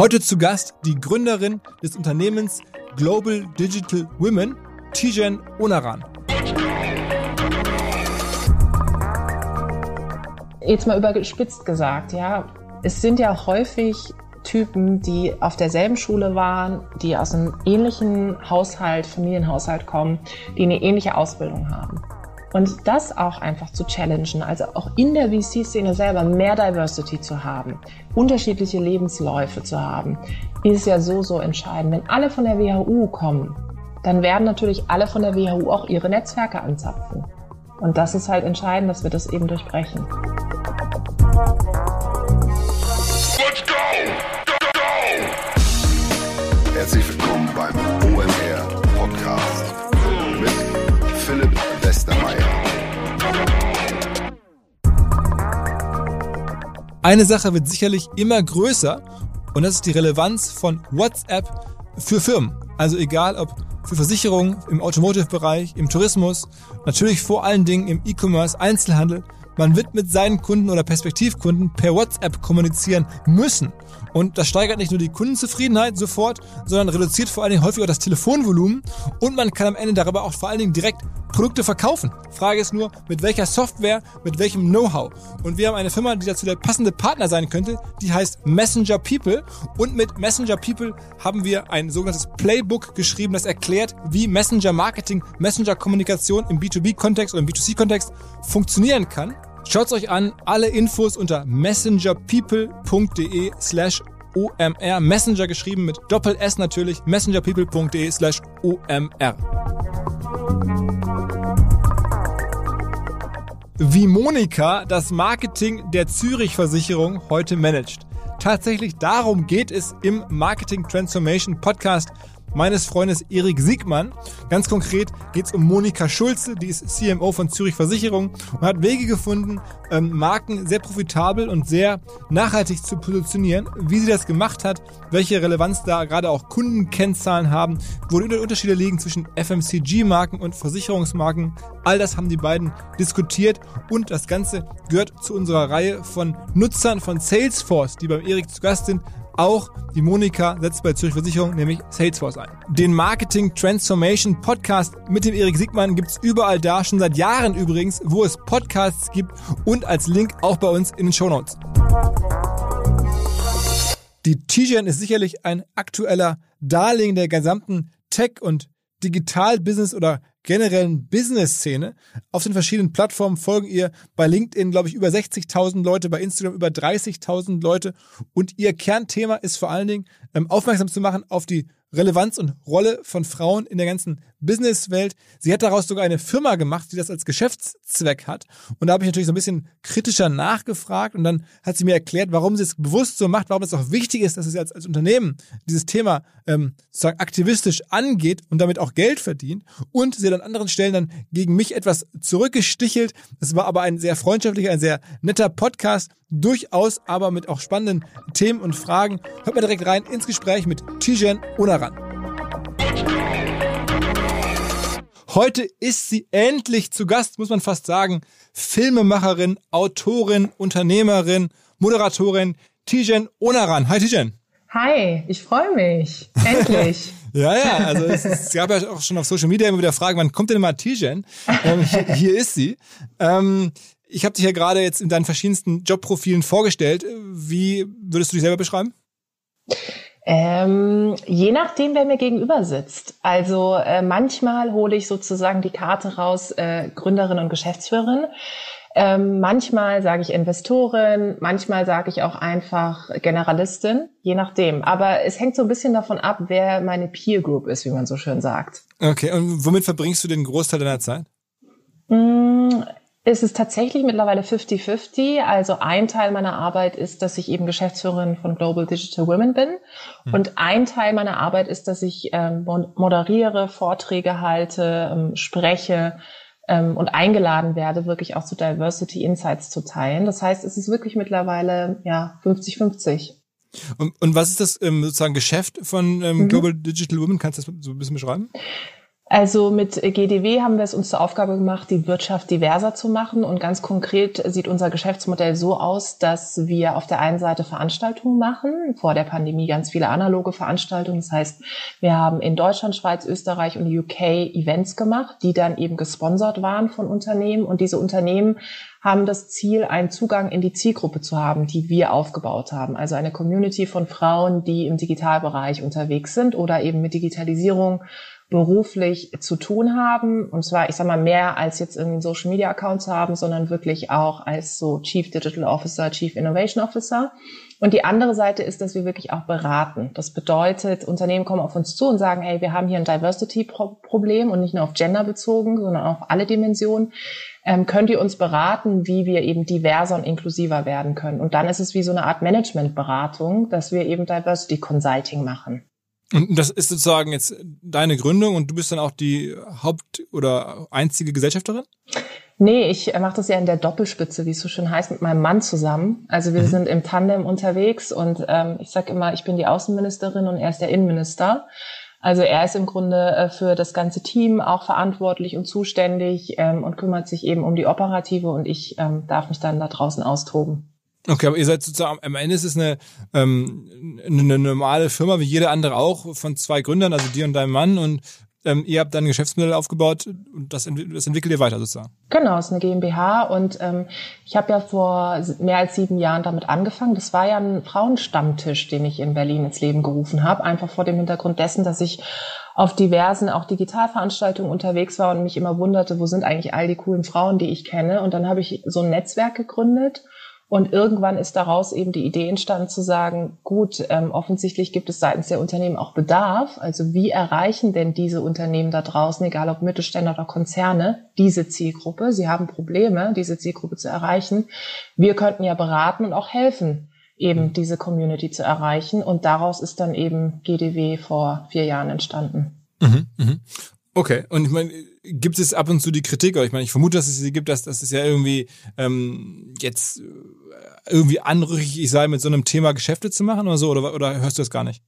Heute zu Gast die Gründerin des Unternehmens Global Digital Women, Tijen Onaran. Jetzt mal überspitzt gesagt, ja, es sind ja häufig Typen, die auf derselben Schule waren, die aus einem ähnlichen Haushalt, Familienhaushalt kommen, die eine ähnliche Ausbildung haben. Und das auch einfach zu challengen, also auch in der VC-Szene selber mehr Diversity zu haben, unterschiedliche Lebensläufe zu haben, ist ja so, so entscheidend. Wenn alle von der WHU kommen, dann werden natürlich alle von der WHU auch ihre Netzwerke anzapfen. Und das ist halt entscheidend, dass wir das eben durchbrechen. Eine Sache wird sicherlich immer größer und das ist die Relevanz von WhatsApp für Firmen. Also egal ob für Versicherungen, im Automotive-Bereich, im Tourismus, natürlich vor allen Dingen im E-Commerce, Einzelhandel. Man wird mit seinen Kunden oder Perspektivkunden per WhatsApp kommunizieren müssen. Und das steigert nicht nur die Kundenzufriedenheit sofort, sondern reduziert vor allen Dingen häufig auch das Telefonvolumen und man kann am Ende darüber auch vor allen Dingen direkt Produkte verkaufen. Frage ist nur, mit welcher Software, mit welchem Know-how. Und wir haben eine Firma, die dazu der passende Partner sein könnte, die heißt Messenger People. Und mit Messenger People haben wir ein sogenanntes Playbook geschrieben, das erklärt, wie Messenger Marketing, Messenger Kommunikation im B2B-Kontext oder im B2C-Kontext funktionieren kann. Schaut's euch an, alle Infos unter messengerpeople.de slash OMR. Messenger geschrieben mit Doppel S natürlich, messengerpeople.de slash OMR. Wie Monika das Marketing der Zürich Versicherung heute managt. Tatsächlich darum geht es im Marketing Transformation Podcast meines Freundes Erik Siegmann. Ganz konkret geht es um Monika Schulze, die ist CMO von Zürich Versicherung und hat Wege gefunden, ähm, Marken sehr profitabel und sehr nachhaltig zu positionieren. Wie sie das gemacht hat, welche Relevanz da gerade auch Kundenkennzahlen haben, wo die Unterschiede liegen zwischen FMCG-Marken und Versicherungsmarken. All das haben die beiden diskutiert und das Ganze gehört zu unserer Reihe von Nutzern von Salesforce, die beim Erik zu Gast sind, auch die Monika setzt bei Zürich Versicherung nämlich Salesforce ein. Den Marketing Transformation Podcast mit dem Erik Siegmann gibt es überall da, schon seit Jahren übrigens, wo es Podcasts gibt und als Link auch bei uns in den Show Notes. Die Tijan ist sicherlich ein aktueller Darling der gesamten Tech- und Digital-Business oder generellen Business-Szene. Auf den verschiedenen Plattformen folgen ihr bei LinkedIn, glaube ich, über 60.000 Leute, bei Instagram über 30.000 Leute. Und ihr Kernthema ist vor allen Dingen, ähm, aufmerksam zu machen auf die Relevanz und Rolle von Frauen in der ganzen Businesswelt. Sie hat daraus sogar eine Firma gemacht, die das als Geschäftszweck hat. Und da habe ich natürlich so ein bisschen kritischer nachgefragt und dann hat sie mir erklärt, warum sie es bewusst so macht, warum es auch wichtig ist, dass sie als, als Unternehmen dieses Thema ähm, sozusagen aktivistisch angeht und damit auch Geld verdient. Und sie hat an anderen Stellen dann gegen mich etwas zurückgestichelt. Es war aber ein sehr freundschaftlicher, ein sehr netter Podcast, durchaus aber mit auch spannenden Themen und Fragen. Hört mal direkt rein ins Gespräch mit Tijen Onaran. Heute ist sie endlich zu Gast, muss man fast sagen. Filmemacherin, Autorin, Unternehmerin, Moderatorin Tijen Onaran. Hi Tijen. Hi, ich freue mich. Endlich. ja, ja, also es, es, gab ja auch schon auf Social Media immer wieder Fragen, wann kommt denn mal Tijen? Ähm, hier, hier, ist sie. Ähm, ich habe dich ja gerade jetzt in deinen verschiedensten Jobprofilen vorgestellt. Wie würdest du dich selber beschreiben? Ähm, je nachdem, wer mir gegenüber sitzt. Also äh, manchmal hole ich sozusagen die Karte raus, äh, Gründerin und Geschäftsführerin. Ähm, manchmal sage ich Investorin, manchmal sage ich auch einfach Generalistin, je nachdem. Aber es hängt so ein bisschen davon ab, wer meine Peer Group ist, wie man so schön sagt. Okay, und womit verbringst du den Großteil deiner Zeit? Mm, es ist tatsächlich mittlerweile 50-50. Also ein Teil meiner Arbeit ist, dass ich eben Geschäftsführerin von Global Digital Women bin. Mhm. Und ein Teil meiner Arbeit ist, dass ich ähm, moderiere, Vorträge halte, ähm, spreche ähm, und eingeladen werde, wirklich auch zu Diversity Insights zu teilen. Das heißt, es ist wirklich mittlerweile ja 50-50. Und, und was ist das ähm, sozusagen Geschäft von ähm, mhm. Global Digital Women? Kannst du das so ein bisschen beschreiben? Also mit GDW haben wir es uns zur Aufgabe gemacht, die Wirtschaft diverser zu machen. Und ganz konkret sieht unser Geschäftsmodell so aus, dass wir auf der einen Seite Veranstaltungen machen, vor der Pandemie ganz viele analoge Veranstaltungen. Das heißt, wir haben in Deutschland, Schweiz, Österreich und UK Events gemacht, die dann eben gesponsert waren von Unternehmen. Und diese Unternehmen haben das Ziel, einen Zugang in die Zielgruppe zu haben, die wir aufgebaut haben. Also eine Community von Frauen, die im Digitalbereich unterwegs sind oder eben mit Digitalisierung beruflich zu tun haben. Und zwar, ich sag mal, mehr als jetzt einen Social Media Account zu haben, sondern wirklich auch als so Chief Digital Officer, Chief Innovation Officer. Und die andere Seite ist, dass wir wirklich auch beraten. Das bedeutet, Unternehmen kommen auf uns zu und sagen, hey, wir haben hier ein Diversity-Problem und nicht nur auf Gender bezogen, sondern auf alle Dimensionen. Ähm, könnt ihr uns beraten, wie wir eben diverser und inklusiver werden können? Und dann ist es wie so eine Art Management-Beratung, dass wir eben Diversity Consulting machen. Und das ist sozusagen jetzt deine Gründung und du bist dann auch die Haupt- oder einzige Gesellschafterin? Nee, ich mache das ja in der Doppelspitze, wie es so schön heißt, mit meinem Mann zusammen. Also wir mhm. sind im Tandem unterwegs und ähm, ich sage immer, ich bin die Außenministerin und er ist der Innenminister. Also er ist im Grunde äh, für das ganze Team auch verantwortlich und zuständig ähm, und kümmert sich eben um die Operative und ich ähm, darf mich dann da draußen austoben. Okay, aber ihr seid sozusagen, am Ende ist es eine, ähm, eine normale Firma, wie jede andere auch, von zwei Gründern, also dir und deinem Mann und ähm, ihr habt dann ein Geschäftsmodell aufgebaut und das, das entwickelt ihr weiter sozusagen. Genau, es ist eine GmbH und ähm, ich habe ja vor mehr als sieben Jahren damit angefangen. Das war ja ein Frauenstammtisch, den ich in Berlin ins Leben gerufen habe, einfach vor dem Hintergrund dessen, dass ich auf diversen auch Digitalveranstaltungen unterwegs war und mich immer wunderte, wo sind eigentlich all die coolen Frauen, die ich kenne. Und dann habe ich so ein Netzwerk gegründet und irgendwann ist daraus eben die Idee entstanden zu sagen, gut, ähm, offensichtlich gibt es seitens der Unternehmen auch Bedarf. Also wie erreichen denn diese Unternehmen da draußen, egal ob Mittelständler oder Konzerne, diese Zielgruppe? Sie haben Probleme, diese Zielgruppe zu erreichen. Wir könnten ja beraten und auch helfen, eben diese Community zu erreichen. Und daraus ist dann eben GDW vor vier Jahren entstanden. Mhm, mh. Okay, und ich meine, gibt es ab und zu die Kritik, oder ich meine, ich vermute, dass es sie gibt, dass, dass es ja irgendwie ähm, jetzt irgendwie anrüchig sei, mit so einem Thema Geschäfte zu machen oder so, oder, oder hörst du das gar nicht?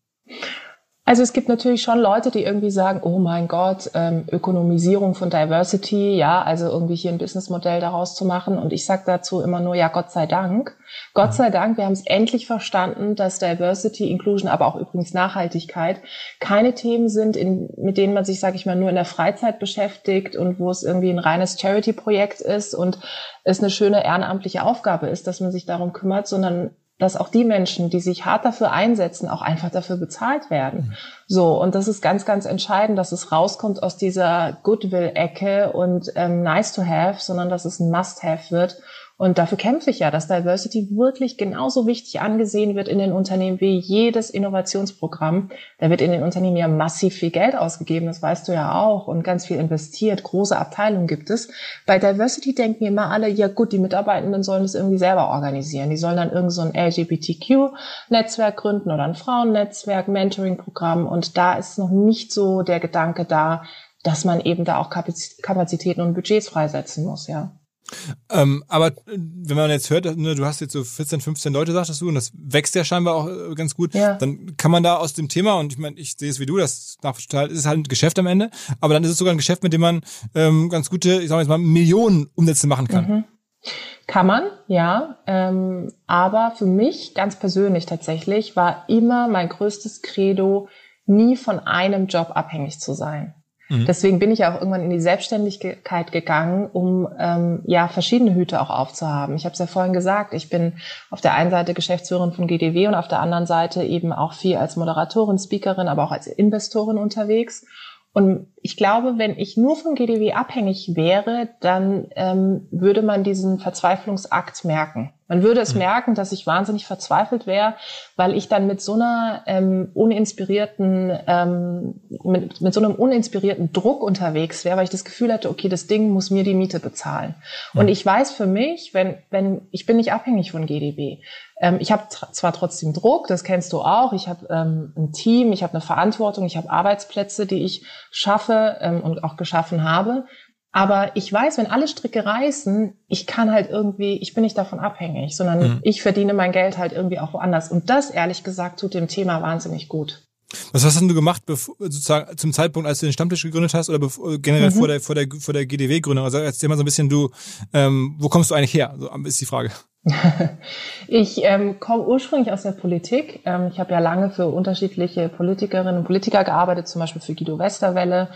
Also es gibt natürlich schon Leute, die irgendwie sagen, oh mein Gott, ähm, Ökonomisierung von Diversity, ja, also irgendwie hier ein Businessmodell daraus zu machen. Und ich sage dazu immer nur, ja, Gott sei Dank. Gott sei Dank, wir haben es endlich verstanden, dass Diversity, Inclusion, aber auch übrigens Nachhaltigkeit keine Themen sind, in, mit denen man sich, sage ich mal, nur in der Freizeit beschäftigt und wo es irgendwie ein reines Charity-Projekt ist und es eine schöne ehrenamtliche Aufgabe ist, dass man sich darum kümmert, sondern dass auch die Menschen, die sich hart dafür einsetzen, auch einfach dafür bezahlt werden. Mhm. So, und das ist ganz, ganz entscheidend, dass es rauskommt aus dieser Goodwill-Ecke und ähm, nice to have, sondern dass es ein Must-have wird und dafür kämpfe ich ja, dass Diversity wirklich genauso wichtig angesehen wird in den Unternehmen wie jedes Innovationsprogramm. Da wird in den Unternehmen ja massiv viel Geld ausgegeben, das weißt du ja auch, und ganz viel investiert. Große Abteilungen gibt es. Bei Diversity denken immer alle, ja gut, die Mitarbeitenden sollen das irgendwie selber organisieren. Die sollen dann irgend so ein LGBTQ-Netzwerk gründen oder ein Frauennetzwerk, Mentoring-Programm. Und da ist noch nicht so der Gedanke da, dass man eben da auch Kapazitäten und Budgets freisetzen muss, ja. Ähm, aber äh, wenn man jetzt hört, ne, du hast jetzt so 14, 15 Leute, sagtest du, und das wächst ja scheinbar auch äh, ganz gut, ja. dann kann man da aus dem Thema, und ich meine, ich sehe es wie du, das ist halt ein Geschäft am Ende, aber dann ist es sogar ein Geschäft, mit dem man ähm, ganz gute, ich sag jetzt mal, Millionen Umsätze machen kann. Mhm. Kann man, ja. Ähm, aber für mich ganz persönlich tatsächlich war immer mein größtes Credo, nie von einem Job abhängig zu sein. Mhm. Deswegen bin ich auch irgendwann in die Selbstständigkeit gegangen, um ähm, ja verschiedene Hüte auch aufzuhaben. Ich habe es ja vorhin gesagt, ich bin auf der einen Seite Geschäftsführerin von GDW und auf der anderen Seite eben auch viel als Moderatorin, Speakerin, aber auch als Investorin unterwegs. Und ich glaube, wenn ich nur von GDW abhängig wäre, dann ähm, würde man diesen Verzweiflungsakt merken. Man würde es mhm. merken, dass ich wahnsinnig verzweifelt wäre, weil ich dann mit so einer ähm, uninspirierten, ähm, mit, mit so einem uninspirierten Druck unterwegs wäre, weil ich das Gefühl hätte, okay, das Ding muss mir die Miete bezahlen. Mhm. Und ich weiß für mich, wenn, wenn ich bin nicht abhängig von GDB. Ähm, ich habe zwar trotzdem Druck, das kennst du auch. Ich habe ähm, ein Team, ich habe eine Verantwortung, ich habe Arbeitsplätze, die ich schaffe ähm, und auch geschaffen habe. Aber ich weiß, wenn alle Stricke reißen, ich kann halt irgendwie, ich bin nicht davon abhängig, sondern mhm. ich verdiene mein Geld halt irgendwie auch woanders. Und das, ehrlich gesagt, tut dem Thema wahnsinnig gut. Was hast denn du gemacht, sozusagen zum Zeitpunkt, als du den Stammtisch gegründet hast oder generell mhm. vor der vor der vor der GDW-Gründung? Also erzähl mal so ein bisschen, du, ähm, wo kommst du eigentlich her? So ist die Frage. ich ähm, komme ursprünglich aus der Politik. Ähm, ich habe ja lange für unterschiedliche Politikerinnen und Politiker gearbeitet, zum Beispiel für Guido Westerwelle,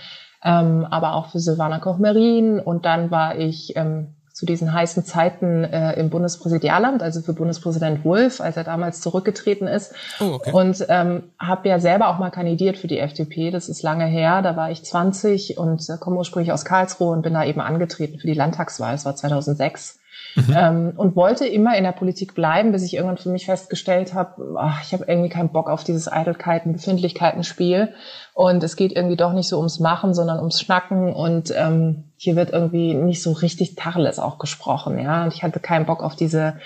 ähm, aber auch für Silvana Koch-Merin. Und dann war ich ähm, zu diesen heißen Zeiten äh, im Bundespräsidialamt, also für Bundespräsident Wulff, als er damals zurückgetreten ist. Oh, okay. Und ähm, habe ja selber auch mal kandidiert für die FDP. Das ist lange her. Da war ich 20 und äh, komme ursprünglich aus Karlsruhe und bin da eben angetreten für die Landtagswahl. Das war 2006. Mhm. Ähm, und wollte immer in der Politik bleiben, bis ich irgendwann für mich festgestellt habe, ich habe irgendwie keinen Bock auf dieses Eitelkeiten, Befindlichkeiten-Spiel. Und es geht irgendwie doch nicht so ums Machen, sondern ums Schnacken. Und ähm, hier wird irgendwie nicht so richtig Tacheles auch gesprochen. Ja, und ich hatte keinen Bock auf diese,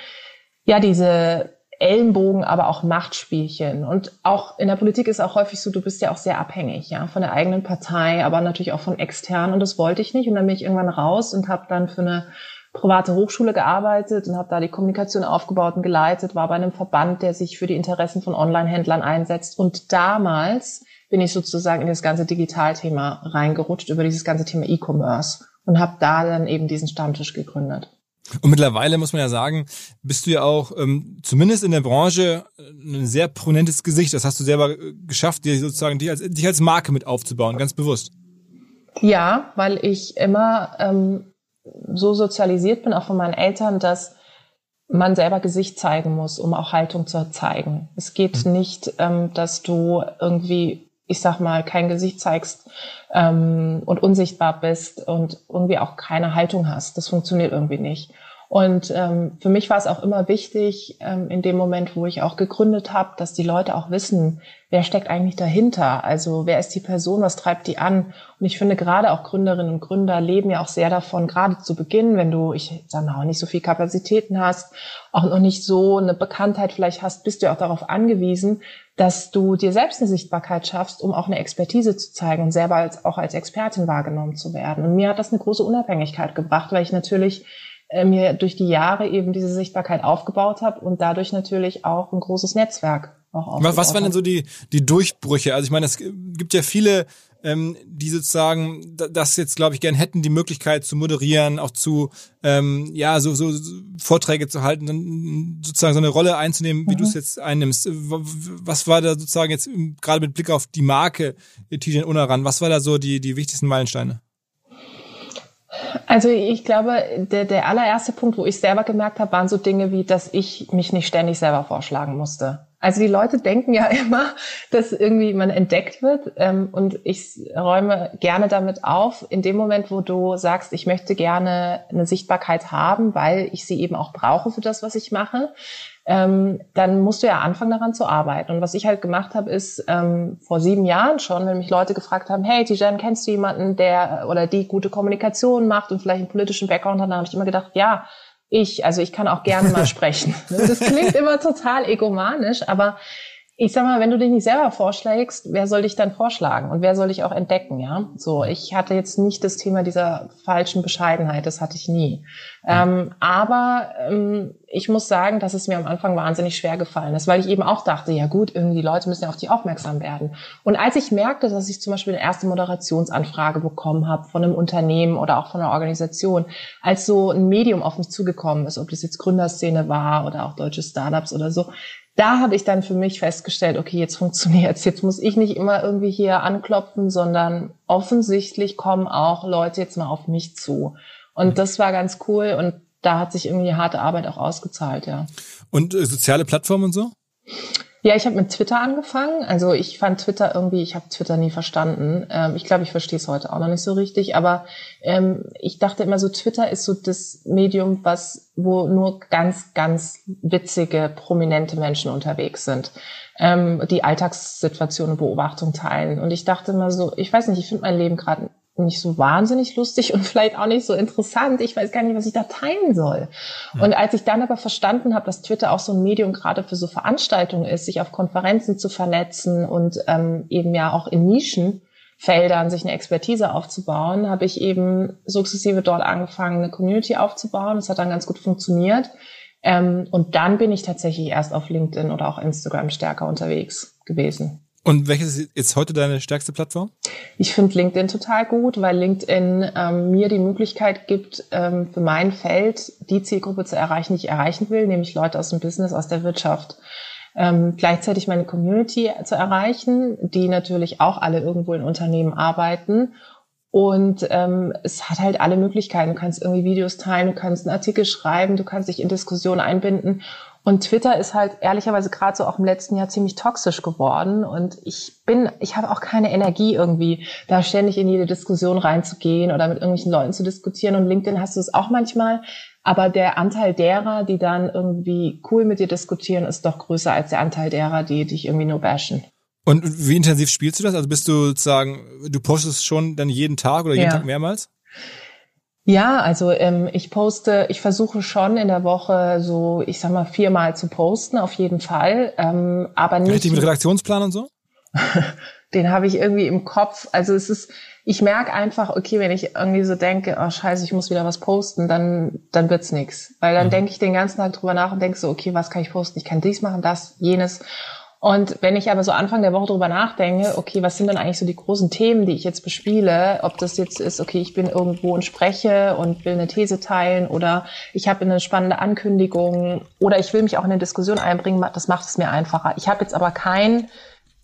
ja, diese Ellenbogen, aber auch Machtspielchen. Und auch in der Politik ist auch häufig so, du bist ja auch sehr abhängig, ja, von der eigenen Partei, aber natürlich auch von extern. Und das wollte ich nicht. Und dann bin ich irgendwann raus und habe dann für eine private Hochschule gearbeitet und habe da die Kommunikation aufgebaut und geleitet, war bei einem Verband, der sich für die Interessen von Online-Händlern einsetzt. Und damals bin ich sozusagen in das ganze Digitalthema reingerutscht, über dieses ganze Thema E-Commerce und habe da dann eben diesen Stammtisch gegründet. Und mittlerweile muss man ja sagen, bist du ja auch ähm, zumindest in der Branche ein sehr prominentes Gesicht. Das hast du selber äh, geschafft, dir sozusagen dich als, dich als Marke mit aufzubauen, ganz bewusst. Ja, weil ich immer ähm, so sozialisiert bin, auch von meinen Eltern, dass man selber Gesicht zeigen muss, um auch Haltung zu zeigen. Es geht mhm. nicht, ähm, dass du irgendwie, ich sag mal, kein Gesicht zeigst ähm, und unsichtbar bist und irgendwie auch keine Haltung hast. Das funktioniert irgendwie nicht. Und ähm, für mich war es auch immer wichtig, ähm, in dem Moment, wo ich auch gegründet habe, dass die Leute auch wissen, wer steckt eigentlich dahinter? Also wer ist die Person, was treibt die an? Und ich finde gerade auch Gründerinnen und Gründer leben ja auch sehr davon, gerade zu Beginn, wenn du, ich sag mal, auch nicht so viel Kapazitäten hast, auch noch nicht so eine Bekanntheit vielleicht hast, bist du auch darauf angewiesen, dass du dir selbst eine Sichtbarkeit schaffst, um auch eine Expertise zu zeigen und selber als, auch als Expertin wahrgenommen zu werden. Und mir hat das eine große Unabhängigkeit gebracht, weil ich natürlich äh, mir durch die Jahre eben diese Sichtbarkeit aufgebaut habe und dadurch natürlich auch ein großes Netzwerk auch aufgebaut Was waren denn so die, die Durchbrüche? Also ich meine, es gibt ja viele, ähm, die sozusagen das jetzt, glaube ich, gern hätten, die Möglichkeit zu moderieren, auch zu ähm, ja so, so Vorträge zu halten, dann sozusagen so eine Rolle einzunehmen, wie mhm. du es jetzt einnimmst. Was war da sozusagen jetzt gerade mit Blick auf die Marke Tijan Unaran, was war da so die, die wichtigsten Meilensteine? Also ich glaube, der, der allererste Punkt, wo ich selber gemerkt habe, waren so Dinge wie, dass ich mich nicht ständig selber vorschlagen musste. Also die Leute denken ja immer, dass irgendwie man entdeckt wird. Ähm, und ich räume gerne damit auf, in dem Moment, wo du sagst, ich möchte gerne eine Sichtbarkeit haben, weil ich sie eben auch brauche für das, was ich mache, ähm, dann musst du ja anfangen daran zu arbeiten. Und was ich halt gemacht habe, ist ähm, vor sieben Jahren schon, wenn mich Leute gefragt haben, hey Tijan, kennst du jemanden, der oder die gute Kommunikation macht und vielleicht einen politischen Background hat, dann habe ich immer gedacht, ja, ich, also ich kann auch gerne mal sprechen. Das klingt immer total egomanisch, aber ich sag mal, wenn du dich nicht selber vorschlägst, wer soll dich dann vorschlagen und wer soll dich auch entdecken, ja? So, ich hatte jetzt nicht das Thema dieser falschen Bescheidenheit, das hatte ich nie. Ähm, aber ähm, ich muss sagen, dass es mir am Anfang wahnsinnig schwer gefallen ist, weil ich eben auch dachte, ja gut, irgendwie die Leute müssen ja auf dich aufmerksam werden. Und als ich merkte, dass ich zum Beispiel eine erste Moderationsanfrage bekommen habe von einem Unternehmen oder auch von einer Organisation, als so ein Medium auf mich zugekommen ist, ob das jetzt Gründerszene war oder auch deutsche Startups oder so, da habe ich dann für mich festgestellt, okay, jetzt funktioniert's. Jetzt muss ich nicht immer irgendwie hier anklopfen, sondern offensichtlich kommen auch Leute jetzt mal auf mich zu. Und mhm. das war ganz cool und da hat sich irgendwie harte Arbeit auch ausgezahlt, ja. Und äh, soziale Plattformen und so? Ja, ich habe mit Twitter angefangen. Also ich fand Twitter irgendwie, ich habe Twitter nie verstanden. Ähm, ich glaube, ich verstehe es heute auch noch nicht so richtig. Aber ähm, ich dachte immer so, Twitter ist so das Medium, was wo nur ganz, ganz witzige, prominente Menschen unterwegs sind, ähm, die Alltagssituationen Beobachtung teilen. Und ich dachte immer so, ich weiß nicht, ich finde mein Leben gerade nicht so wahnsinnig lustig und vielleicht auch nicht so interessant. Ich weiß gar nicht, was ich da teilen soll. Ja. Und als ich dann aber verstanden habe, dass Twitter auch so ein Medium gerade für so Veranstaltungen ist, sich auf Konferenzen zu vernetzen und ähm, eben ja auch in Nischenfeldern sich eine Expertise aufzubauen, habe ich eben sukzessive dort angefangen, eine Community aufzubauen. Das hat dann ganz gut funktioniert. Ähm, und dann bin ich tatsächlich erst auf LinkedIn oder auch Instagram stärker unterwegs gewesen. Und welches ist jetzt heute deine stärkste Plattform? Ich finde LinkedIn total gut, weil LinkedIn ähm, mir die Möglichkeit gibt, ähm, für mein Feld die Zielgruppe zu erreichen, die ich erreichen will, nämlich Leute aus dem Business, aus der Wirtschaft. Ähm, gleichzeitig meine Community zu erreichen, die natürlich auch alle irgendwo in Unternehmen arbeiten. Und ähm, es hat halt alle Möglichkeiten. Du kannst irgendwie Videos teilen, du kannst einen Artikel schreiben, du kannst dich in Diskussionen einbinden. Und Twitter ist halt ehrlicherweise gerade so auch im letzten Jahr ziemlich toxisch geworden. Und ich bin, ich habe auch keine Energie irgendwie, da ständig in jede Diskussion reinzugehen oder mit irgendwelchen Leuten zu diskutieren. Und LinkedIn hast du es auch manchmal. Aber der Anteil derer, die dann irgendwie cool mit dir diskutieren, ist doch größer als der Anteil derer, die dich irgendwie nur bashen. Und wie intensiv spielst du das? Also bist du sozusagen, du postest schon dann jeden Tag oder jeden ja. Tag mehrmals? Ja, also ähm, ich poste, ich versuche schon in der Woche so, ich sag mal, viermal zu posten, auf jeden Fall. Ähm, aber nicht. Richtig mit Redaktionsplan und so? Den habe ich irgendwie im Kopf. Also es ist, ich merke einfach, okay, wenn ich irgendwie so denke, oh scheiße, ich muss wieder was posten, dann, dann wird's nix. Weil dann mhm. denke ich den ganzen Tag drüber nach und denke so, okay, was kann ich posten? Ich kann dies machen, das, jenes. Und wenn ich aber so Anfang der Woche drüber nachdenke, okay, was sind denn eigentlich so die großen Themen, die ich jetzt bespiele? Ob das jetzt ist, okay, ich bin irgendwo und spreche und will eine These teilen oder ich habe eine spannende Ankündigung oder ich will mich auch in eine Diskussion einbringen, das macht es mir einfacher. Ich habe jetzt aber kein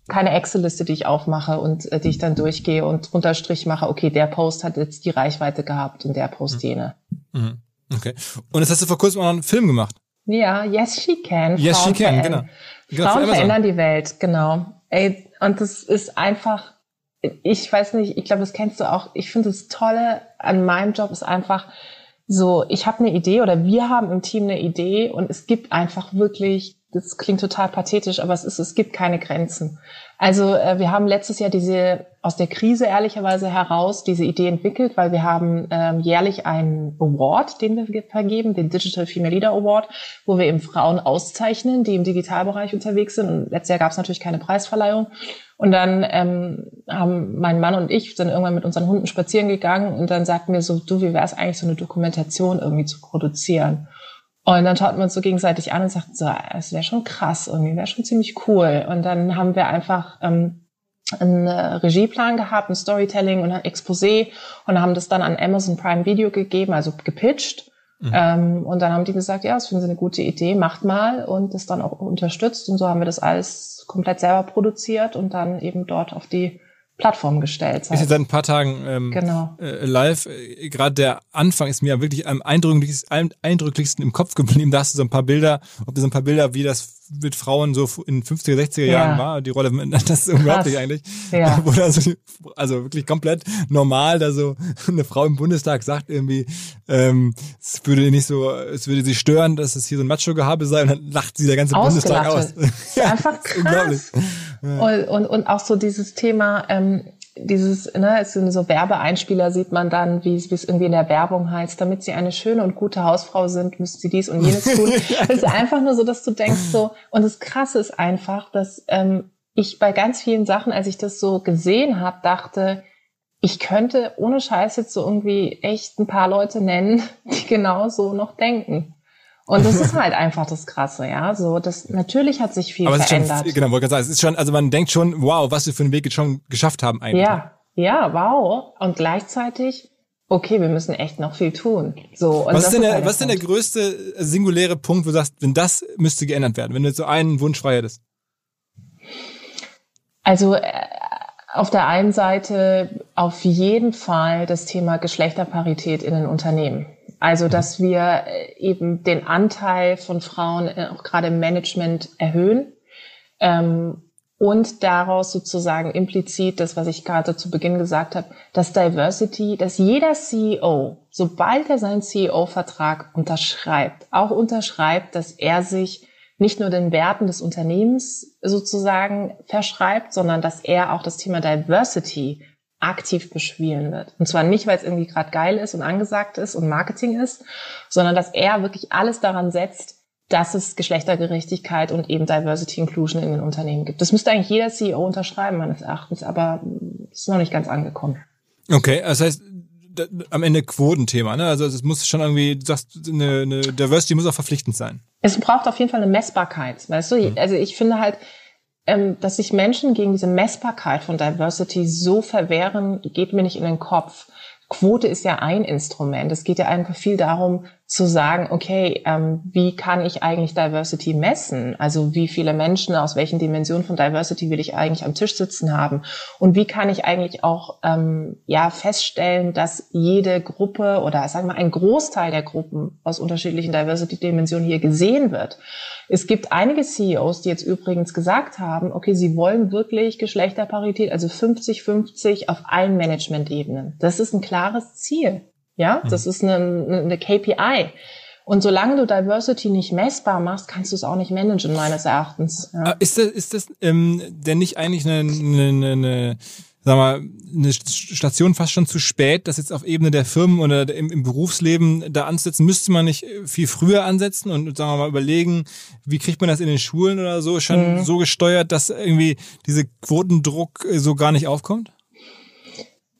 keine Excel-Liste, die ich aufmache und äh, die ich dann durchgehe und unterstrich mache, okay, der Post hat jetzt die Reichweite gehabt und der Post mhm. jene. Mhm. Okay. Und jetzt hast du vor kurzem auch noch einen Film gemacht. Ja, Yes She Can. Yes Frauen She Can, genau. genau Frauen verändern die Welt, genau. Ey, und das ist einfach, ich weiß nicht, ich glaube, das kennst du auch. Ich finde das Tolle an meinem Job ist einfach so, ich habe eine Idee oder wir haben im Team eine Idee und es gibt einfach wirklich das klingt total pathetisch, aber es ist, es gibt keine Grenzen. Also äh, wir haben letztes Jahr diese aus der Krise ehrlicherweise heraus diese Idee entwickelt, weil wir haben ähm, jährlich einen Award, den wir vergeben, den Digital Female Leader Award, wo wir eben Frauen auszeichnen, die im Digitalbereich unterwegs sind. Und letztes Jahr gab es natürlich keine Preisverleihung. Und dann ähm, haben mein Mann und ich sind irgendwann mit unseren Hunden spazieren gegangen und dann sagten wir so, du, wie wäre es eigentlich so eine Dokumentation irgendwie zu produzieren? Und dann schauten wir uns so gegenseitig an und sagten so, es wäre schon krass irgendwie, wäre schon ziemlich cool. Und dann haben wir einfach ähm, einen Regieplan gehabt, ein Storytelling und ein Exposé und haben das dann an Amazon Prime Video gegeben, also gepitcht. Mhm. Ähm, und dann haben die gesagt, ja, das finden sie eine gute Idee, macht mal und das dann auch unterstützt. Und so haben wir das alles komplett selber produziert und dann eben dort auf die Plattform gestellt. Ist jetzt seit ein paar Tagen ähm, genau. äh, live. Äh, Gerade der Anfang ist mir wirklich am eindrücklichsten, eindrücklichsten im Kopf geblieben. Da hast du so ein paar Bilder, ob du so ein paar Bilder, wie das mit Frauen so in 50er, 60er ja. Jahren war, die Rolle, das ist unglaublich Krass. eigentlich. Ja. Wo da so, also wirklich komplett normal, da so eine Frau im Bundestag sagt irgendwie, ähm, es würde nicht so, es würde sie stören, dass es hier so ein Macho-Gehabe sei und dann lacht sie der ganze Bundestag aus. ja, Einfach krass. Unglaublich. Und, und, und auch so dieses Thema, ähm, dieses, ne, so, so Werbeeinspieler sieht man dann, wie es irgendwie in der Werbung heißt, damit sie eine schöne und gute Hausfrau sind, müssen sie dies und jenes tun. Es ist einfach nur so, dass du denkst so, und das Krasse ist einfach, dass ähm, ich bei ganz vielen Sachen, als ich das so gesehen habe, dachte, ich könnte ohne Scheiß jetzt so irgendwie echt ein paar Leute nennen, die genau so noch denken. Und das ist halt einfach das Krasse, ja. So, das natürlich hat sich viel Aber verändert. Schon, genau, wollte sagen, es ist schon, also man denkt schon, wow, was wir für einen Weg jetzt schon geschafft haben eigentlich. Ja, ja, wow. Und gleichzeitig, okay, wir müssen echt noch viel tun. So. Und was ist denn der, halt was ist denn der größte singuläre Punkt, wo du sagst, wenn das müsste geändert werden, wenn du jetzt so einen Wunsch frei hättest? Also äh, auf der einen Seite auf jeden Fall das Thema Geschlechterparität in den Unternehmen. Also, dass wir äh, eben den Anteil von Frauen äh, auch gerade im Management erhöhen ähm, und daraus sozusagen implizit das, was ich gerade zu Beginn gesagt habe, dass Diversity, dass jeder CEO, sobald er seinen CEO-Vertrag unterschreibt, auch unterschreibt, dass er sich nicht nur den Werten des Unternehmens sozusagen verschreibt, sondern dass er auch das Thema Diversity aktiv bespielen wird. Und zwar nicht, weil es irgendwie gerade geil ist und angesagt ist und Marketing ist, sondern dass er wirklich alles daran setzt, dass es Geschlechtergerechtigkeit und eben Diversity Inclusion in den Unternehmen gibt. Das müsste eigentlich jeder CEO unterschreiben, meines Erachtens, aber es ist noch nicht ganz angekommen. Okay, das heißt, am Ende Quotenthema, ne? Also es muss schon irgendwie, du sagst, eine, eine Diversity muss auch verpflichtend sein. Es braucht auf jeden Fall eine Messbarkeit, weißt du? Hm. Also ich finde halt, dass sich Menschen gegen diese Messbarkeit von Diversity so verwehren, geht mir nicht in den Kopf. Quote ist ja ein Instrument. Es geht ja einfach viel darum zu sagen, okay, ähm, wie kann ich eigentlich Diversity messen? Also wie viele Menschen aus welchen Dimensionen von Diversity will ich eigentlich am Tisch sitzen haben? Und wie kann ich eigentlich auch ähm, ja feststellen, dass jede Gruppe oder sagen wir ein Großteil der Gruppen aus unterschiedlichen Diversity-Dimensionen hier gesehen wird? Es gibt einige CEOs, die jetzt übrigens gesagt haben, okay, sie wollen wirklich Geschlechterparität, also 50-50 auf allen Management-Ebenen. Das ist ein klares Ziel. Ja, mhm. das ist eine, eine KPI. Und solange du Diversity nicht messbar machst, kannst du es auch nicht managen, meines Erachtens. Ja. Ist das, ist das ähm, denn nicht eigentlich eine, eine, eine sag mal, eine Station fast schon zu spät, das jetzt auf Ebene der Firmen oder im, im Berufsleben da anzusetzen? Müsste man nicht viel früher ansetzen und, sagen wir mal, überlegen, wie kriegt man das in den Schulen oder so schon mhm. so gesteuert, dass irgendwie diese Quotendruck so gar nicht aufkommt?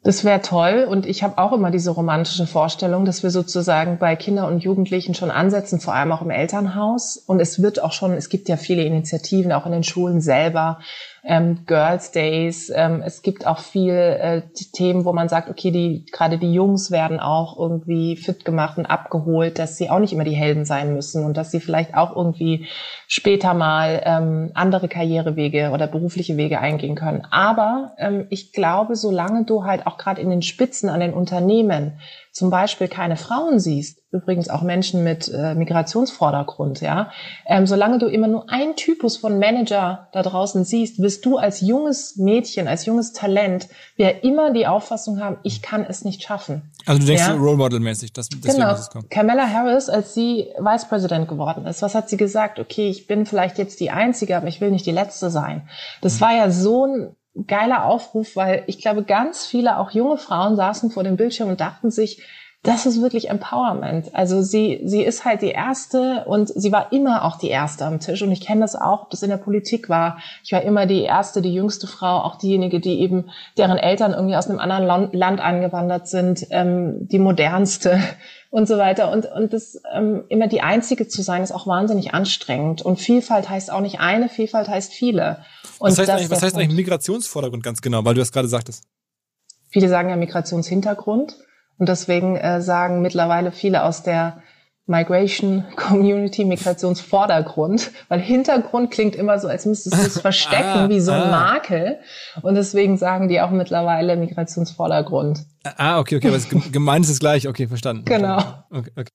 Das wäre toll und ich habe auch immer diese romantische Vorstellung, dass wir sozusagen bei Kindern und Jugendlichen schon ansetzen, vor allem auch im Elternhaus. Und es wird auch schon, es gibt ja viele Initiativen auch in den Schulen selber, ähm, Girls Days. Ähm, es gibt auch viel äh, Themen, wo man sagt, okay, die gerade die Jungs werden auch irgendwie fit gemacht und abgeholt, dass sie auch nicht immer die Helden sein müssen und dass sie vielleicht auch irgendwie später mal ähm, andere Karrierewege oder berufliche Wege eingehen können. Aber ähm, ich glaube, solange du halt auch gerade in den Spitzen an den Unternehmen zum Beispiel keine Frauen siehst, übrigens auch Menschen mit äh, Migrationsvordergrund, ja, ähm, solange du immer nur ein Typus von Manager da draußen siehst, wirst du als junges Mädchen, als junges Talent ja immer die Auffassung haben, ich kann es nicht schaffen. Also du denkst ja? Role Model mäßig, dass genau. Das kommt. Kamala Harris, als sie Vice President geworden ist, was hat sie gesagt? Okay, ich bin vielleicht jetzt die Einzige, aber ich will nicht die Letzte sein. Das mhm. war ja so ein geiler Aufruf, weil ich glaube, ganz viele, auch junge Frauen saßen vor dem Bildschirm und dachten sich, das ist wirklich Empowerment. Also sie, sie ist halt die Erste und sie war immer auch die Erste am Tisch. Und ich kenne das auch, ob das in der Politik war. Ich war immer die Erste, die jüngste Frau, auch diejenige, die eben, deren Eltern irgendwie aus einem anderen Land angewandert sind, ähm, die modernste und so weiter. Und, und das ähm, immer die Einzige zu sein, ist auch wahnsinnig anstrengend. Und Vielfalt heißt auch nicht eine, Vielfalt heißt viele. Und was heißt, eigentlich, was heißt eigentlich Migrationsvordergrund ganz genau, weil du das gerade sagtest? Viele sagen ja Migrationshintergrund. Und deswegen äh, sagen mittlerweile viele aus der Migration Community Migrationsvordergrund, weil Hintergrund klingt immer so, als müsstest du es verstecken ah, wie so ein ah. Makel. Und deswegen sagen die auch mittlerweile Migrationsvordergrund. Ah, okay, okay, aber gemeint ist es gleich. Okay, verstanden. Genau. Okay, okay.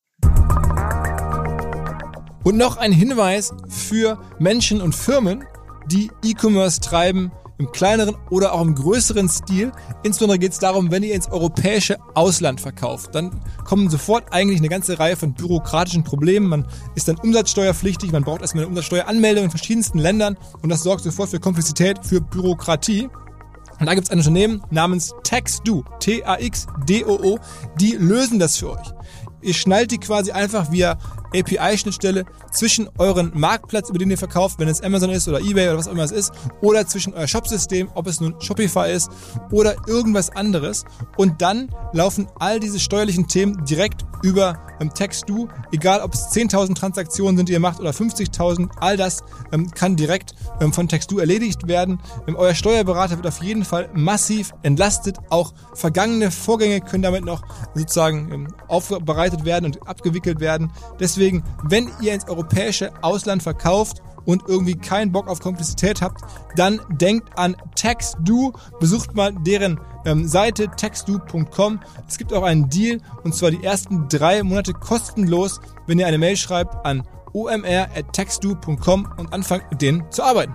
Und noch ein Hinweis für Menschen und Firmen, die E-Commerce treiben im kleineren oder auch im größeren Stil. Insbesondere geht es darum, wenn ihr ins europäische Ausland verkauft, dann kommen sofort eigentlich eine ganze Reihe von bürokratischen Problemen. Man ist dann umsatzsteuerpflichtig, man braucht erstmal eine Umsatzsteueranmeldung in verschiedensten Ländern und das sorgt sofort für Komplexität, für Bürokratie. Und da gibt es ein Unternehmen namens TaxDo, T-A-X-D-O-O, die lösen das für euch. Ihr schnallt die quasi einfach via API-Schnittstelle zwischen euren Marktplatz, über den ihr verkauft, wenn es Amazon ist oder eBay oder was auch immer es ist, oder zwischen euer Shopsystem, ob es nun Shopify ist oder irgendwas anderes. Und dann laufen all diese steuerlichen Themen direkt über ähm, TextDo, egal ob es 10.000 Transaktionen sind, die ihr macht oder 50.000, all das ähm, kann direkt ähm, von TextDo erledigt werden. Ähm, euer Steuerberater wird auf jeden Fall massiv entlastet. Auch vergangene Vorgänge können damit noch sozusagen ähm, aufbereitet werden und abgewickelt werden. Deswegen Deswegen, wenn ihr ins europäische Ausland verkauft und irgendwie keinen Bock auf Komplexität habt, dann denkt an TaxDo. Besucht mal deren ähm, Seite taxdo.com. Es gibt auch einen Deal und zwar die ersten drei Monate kostenlos, wenn ihr eine Mail schreibt an omr.taxdo.com und anfangt mit denen zu arbeiten.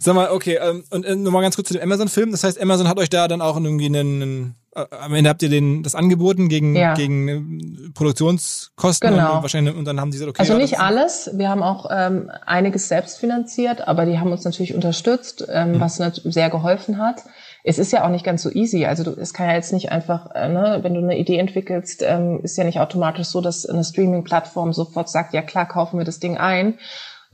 Sag mal, okay, ähm, und äh, nochmal ganz kurz zu dem Amazon-Film. Das heißt, Amazon hat euch da dann auch irgendwie einen, einen am Ende habt ihr den das angeboten gegen ja. gegen äh, Produktionskosten genau. und wahrscheinlich und dann haben die gesagt, okay. Also ja, nicht alles. Wir haben auch ähm, einiges selbst finanziert, aber die haben uns natürlich unterstützt, ähm, mhm. was sehr geholfen hat. Es ist ja auch nicht ganz so easy. Also du, es kann ja jetzt nicht einfach, äh, ne, wenn du eine Idee entwickelst, ähm, ist ja nicht automatisch so, dass eine Streaming-Plattform sofort sagt, ja klar, kaufen wir das Ding ein,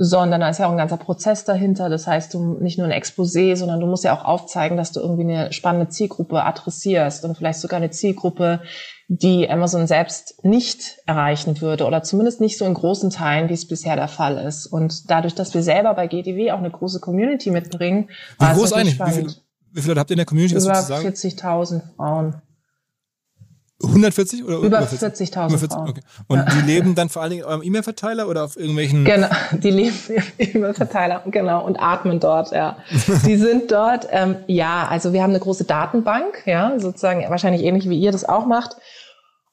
sondern da ist ja auch ein ganzer Prozess dahinter. Das heißt, du nicht nur ein Exposé, sondern du musst ja auch aufzeigen, dass du irgendwie eine spannende Zielgruppe adressierst und vielleicht sogar eine Zielgruppe, die Amazon selbst nicht erreichen würde oder zumindest nicht so in großen Teilen, wie es bisher der Fall ist. Und dadurch, dass wir selber bei GDW auch eine große Community mitbringen, wie groß eigentlich? Wie, viel, wie viele Leute habt ihr in der Community? Über 40.000 Frauen. 140 oder über 40.000 40, Frauen. Okay. Und ja. die leben dann vor allen Dingen eurem E-Mail-Verteiler oder auf irgendwelchen? Genau, die leben im E-Mail-Verteiler, genau, und atmen dort, ja. die sind dort, ähm, ja, also wir haben eine große Datenbank, ja, sozusagen wahrscheinlich ähnlich wie ihr das auch macht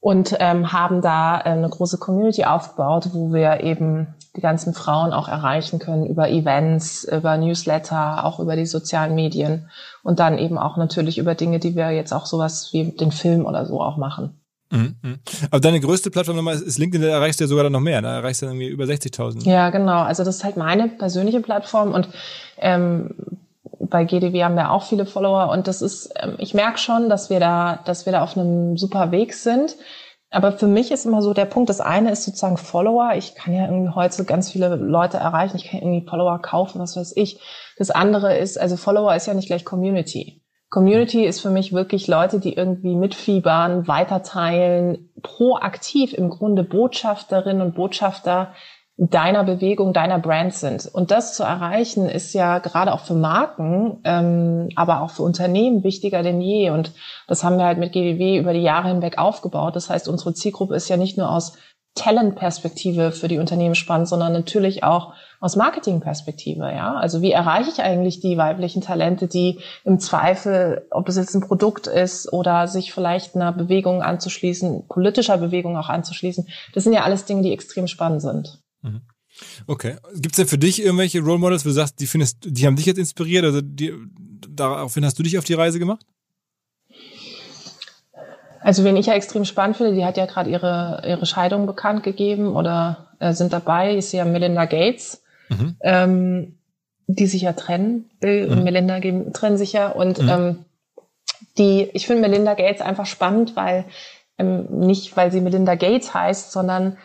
und ähm, haben da äh, eine große Community aufgebaut, wo wir eben die ganzen Frauen auch erreichen können über Events, über Newsletter, auch über die sozialen Medien und dann eben auch natürlich über Dinge, die wir jetzt auch sowas wie den Film oder so auch machen. Mhm. mhm. Aber deine größte Plattform nochmal ist LinkedIn, da erreichst du ja sogar dann noch mehr, da erreichst du dann irgendwie über 60.000. Ja, genau. Also das ist halt meine persönliche Plattform und ähm, bei GDW haben wir auch viele Follower und das ist, ähm, ich merke schon, dass wir da, dass wir da auf einem super Weg sind. Aber für mich ist immer so der Punkt, das eine ist sozusagen Follower. Ich kann ja irgendwie heute ganz viele Leute erreichen. Ich kann irgendwie Follower kaufen, was weiß ich. Das andere ist, also Follower ist ja nicht gleich Community. Community ist für mich wirklich Leute, die irgendwie mitfiebern, weiterteilen, proaktiv im Grunde Botschafterinnen und Botschafter deiner Bewegung, deiner Brand sind. Und das zu erreichen, ist ja gerade auch für Marken, ähm, aber auch für Unternehmen wichtiger denn je. Und das haben wir halt mit GWW über die Jahre hinweg aufgebaut. Das heißt, unsere Zielgruppe ist ja nicht nur aus Talent-Perspektive für die Unternehmen spannend, sondern natürlich auch aus Marketing-Perspektive, ja. Also wie erreiche ich eigentlich die weiblichen Talente, die im Zweifel, ob es jetzt ein Produkt ist oder sich vielleicht einer Bewegung anzuschließen, politischer Bewegung auch anzuschließen, das sind ja alles Dinge, die extrem spannend sind. Mhm. Okay. Gibt es denn für dich irgendwelche Role Models, wo du sagst, die findest, die haben dich jetzt inspiriert, also die, daraufhin hast du dich auf die Reise gemacht? Also wen ich ja extrem spannend finde, die hat ja gerade ihre, ihre Scheidung bekannt gegeben oder äh, sind dabei, ist ja Melinda Gates, mhm. ähm, die sich ja trennen. Bill mhm. und Melinda trennen sich ja. Und mhm. ähm, die, ich finde Melinda Gates einfach spannend, weil ähm, nicht, weil sie Melinda Gates heißt, sondern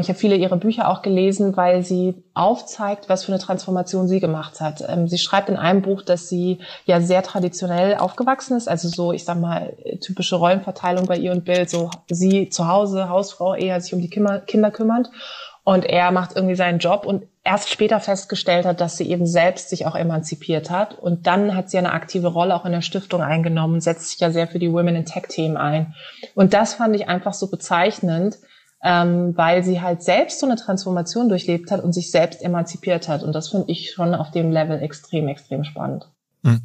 ich habe viele ihrer Bücher auch gelesen, weil sie aufzeigt, was für eine Transformation sie gemacht hat. Ähm, sie schreibt in einem Buch, dass sie ja sehr traditionell aufgewachsen ist, also so, ich sag mal, typische Rollenverteilung bei ihr und Bill, so sie zu Hause, Hausfrau, eher sich um die Kinder kümmert und er macht irgendwie seinen Job und erst später festgestellt hat, dass sie eben selbst sich auch emanzipiert hat. Und dann hat sie eine aktive Rolle auch in der Stiftung eingenommen, setzt sich ja sehr für die Women in Tech-Themen ein. Und das fand ich einfach so bezeichnend, ähm, weil sie halt selbst so eine Transformation durchlebt hat und sich selbst emanzipiert hat. Und das finde ich schon auf dem Level extrem, extrem spannend. Hm.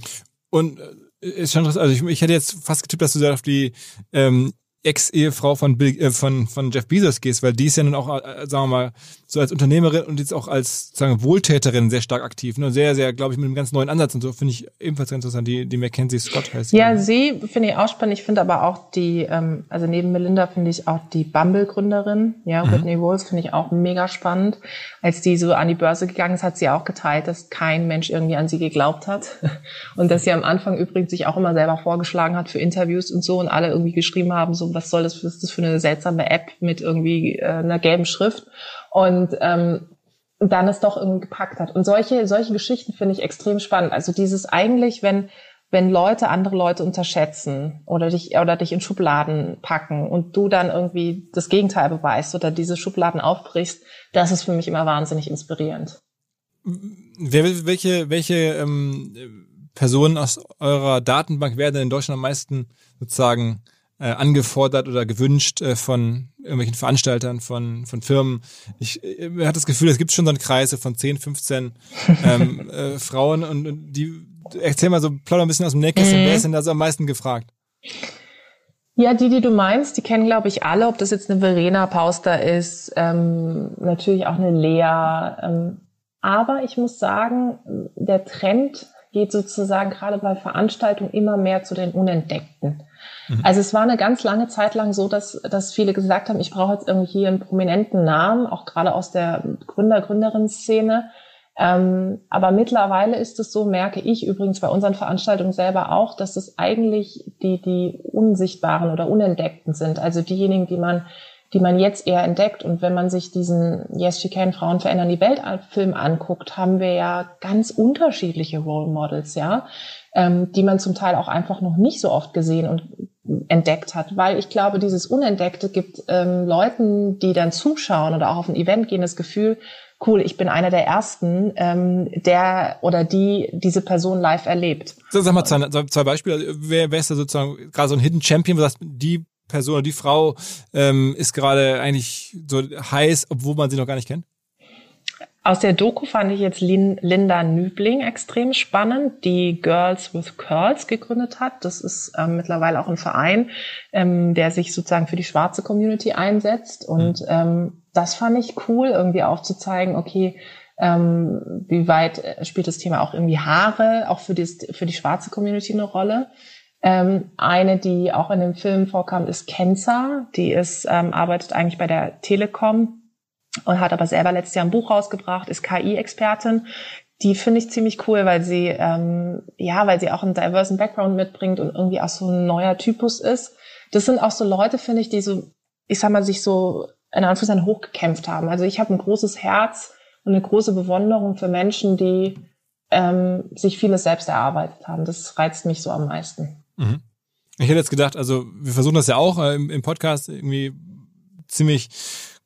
Und äh, ist schon also ich, ich hätte jetzt fast getippt, dass du da auf die ähm, Ex-Ehefrau von, Bill, äh, von, von Jeff Bezos gehst, weil die ist ja nun auch, äh, sagen wir mal, so als Unternehmerin und jetzt auch als sagen Wohltäterin sehr stark aktiv. Ne? Sehr, sehr, glaube ich, mit einem ganz neuen Ansatz und so finde ich ebenfalls ganz interessant, die, die Mackenzie Scott heißt. Ja, die. sie finde ich auch spannend. Ich finde aber auch die, ähm, also neben Melinda finde ich auch die Bumble-Gründerin, ja, mhm. Whitney Wolf, finde ich auch mega spannend. Als die so an die Börse gegangen ist, hat sie auch geteilt, dass kein Mensch irgendwie an sie geglaubt hat. Und dass sie am Anfang übrigens sich auch immer selber vorgeschlagen hat für Interviews und so und alle irgendwie geschrieben haben, so was soll das, was ist das für eine seltsame App mit irgendwie äh, einer gelben Schrift und ähm, dann es doch irgendwie gepackt hat. Und solche, solche Geschichten finde ich extrem spannend. Also dieses eigentlich, wenn, wenn Leute andere Leute unterschätzen oder dich, oder dich in Schubladen packen und du dann irgendwie das Gegenteil beweist oder diese Schubladen aufbrichst, das ist für mich immer wahnsinnig inspirierend. Wer, welche, welche ähm, Personen aus eurer Datenbank werden in Deutschland am meisten sozusagen äh, angefordert oder gewünscht äh, von irgendwelchen Veranstaltern, von, von Firmen. Ich äh, man hat das Gefühl, es gibt schon so einen Kreis von 10, 15 ähm, äh, Frauen und, und die erzähl mal so, plauder ein bisschen aus dem Nähkästchen, mhm. wer ist denn da so am meisten gefragt? Ja, die, die du meinst, die kennen, glaube ich, alle, ob das jetzt eine Verena Pauster ist, ähm, natürlich auch eine Lea. Ähm, aber ich muss sagen, der Trend geht sozusagen gerade bei Veranstaltungen immer mehr zu den Unentdeckten. Mhm. Also es war eine ganz lange Zeit lang so, dass, dass viele gesagt haben, ich brauche jetzt irgendwie hier einen prominenten Namen, auch gerade aus der Gründer, Gründerin-Szene. Ähm, aber mittlerweile ist es so, merke ich übrigens bei unseren Veranstaltungen selber auch, dass es eigentlich die, die Unsichtbaren oder Unentdeckten sind. Also diejenigen, die man die man jetzt eher entdeckt. Und wenn man sich diesen Yes, She Can, Frauen verändern die Welt Film anguckt, haben wir ja ganz unterschiedliche Role Models, ja, ähm, die man zum Teil auch einfach noch nicht so oft gesehen und entdeckt hat, weil ich glaube, dieses Unentdeckte gibt ähm, Leuten, die dann zuschauen oder auch auf ein Event gehen, das Gefühl, cool, ich bin einer der Ersten, ähm, der oder die diese Person live erlebt. So, sag mal zwei, zwei Beispiele. Wer, wer ist da sozusagen gerade so ein Hidden Champion, wo du sagst, die Person oder die Frau ähm, ist gerade eigentlich so heiß, obwohl man sie noch gar nicht kennt? Aus der Doku fand ich jetzt Linda Nübling extrem spannend, die Girls with Curls gegründet hat. Das ist ähm, mittlerweile auch ein Verein, ähm, der sich sozusagen für die schwarze Community einsetzt. Und mhm. ähm, das fand ich cool, irgendwie aufzuzeigen, okay, ähm, wie weit äh, spielt das Thema auch irgendwie Haare, auch für, das, für die schwarze Community eine Rolle. Ähm, eine, die auch in dem Film vorkam, ist Kenza. Die ist, ähm, arbeitet eigentlich bei der Telekom und hat aber selber letztes Jahr ein Buch rausgebracht, ist KI-Expertin. Die finde ich ziemlich cool, weil sie ähm, ja, weil sie auch einen diversen Background mitbringt und irgendwie auch so ein neuer Typus ist. Das sind auch so Leute, finde ich, die so, ich sag mal, sich so in Anführungszeichen hochgekämpft haben. Also ich habe ein großes Herz und eine große Bewunderung für Menschen, die ähm, sich vieles selbst erarbeitet haben. Das reizt mich so am meisten. Mhm. Ich hätte jetzt gedacht, also wir versuchen das ja auch äh, im, im Podcast irgendwie ziemlich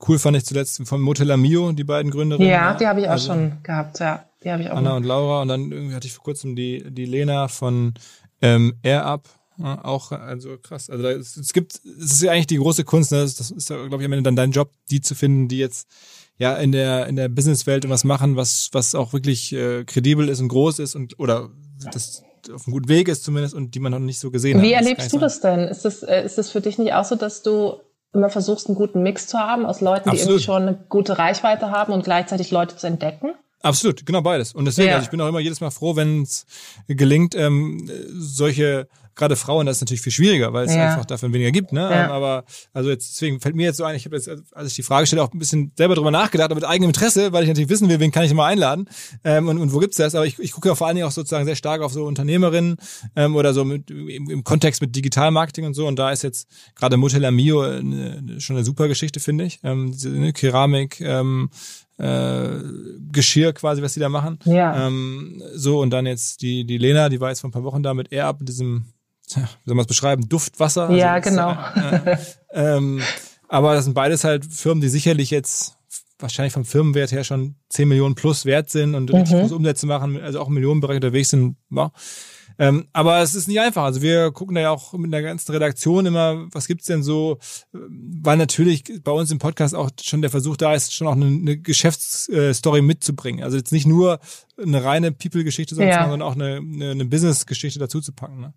Cool fand ich zuletzt von Motel Mio, die beiden Gründerinnen. Ja, die habe ich auch also, schon gehabt, ja. Die habe ich auch. Anna und Laura und dann irgendwie hatte ich vor kurzem die, die Lena von ähm, Air Up. Ja, auch, also krass. Also da, es, es gibt, es ist ja eigentlich die große Kunst, ne? das, das ist ja, glaube ich, am Ende dann dein Job, die zu finden, die jetzt ja in der in der Businesswelt was machen, was was auch wirklich äh, kredibel ist und groß ist und oder das auf einem guten Weg ist zumindest und die man noch nicht so gesehen Wie hat. Wie erlebst du das denn? Ist das äh, ist das für dich nicht auch so, dass du immer versuchst, einen guten Mix zu haben aus Leuten, Absolut. die irgendwie schon eine gute Reichweite haben und gleichzeitig Leute zu entdecken? Absolut, genau beides. Und deswegen, ja. also ich bin auch immer jedes Mal froh, wenn es gelingt, ähm, solche gerade Frauen, das ist natürlich viel schwieriger, weil es ja. einfach dafür weniger gibt. Ne? Ja. Aber also jetzt deswegen fällt mir jetzt so ein, ich habe jetzt, als ich die Frage stelle, auch ein bisschen selber drüber nachgedacht, aber mit eigenem Interesse, weil ich natürlich wissen will, wen kann ich mal einladen ähm, und, und wo gibt's das. Aber ich, ich gucke ja vor allen Dingen auch sozusagen sehr stark auf so Unternehmerinnen ähm, oder so mit, im, im Kontext mit Digitalmarketing und so. Und da ist jetzt gerade Mutella Mio eine, schon eine super Geschichte, finde ich. Ähm, diese ne, Keramik, ähm, äh, Geschirr quasi, was die da machen. Ja. Ähm, so, und dann jetzt die, die Lena, die war jetzt vor ein paar Wochen da mit Air Up, mit diesem wie soll man es beschreiben, Duftwasser. Also ja, genau. äh, ähm, aber das sind beides halt Firmen, die sicherlich jetzt wahrscheinlich vom Firmenwert her schon 10 Millionen plus wert sind und richtig mhm. große Umsätze machen, also auch im Millionenbereich unterwegs sind. Ja. Ähm, aber es ist nicht einfach. Also wir gucken da ja auch mit der ganzen Redaktion immer, was gibt's denn so, weil natürlich bei uns im Podcast auch schon der Versuch da ist, schon auch eine, eine Geschäftsstory mitzubringen. Also jetzt nicht nur eine reine People-Geschichte, sondern auch eine, eine, eine Business-Geschichte dazu zu packen. Ne?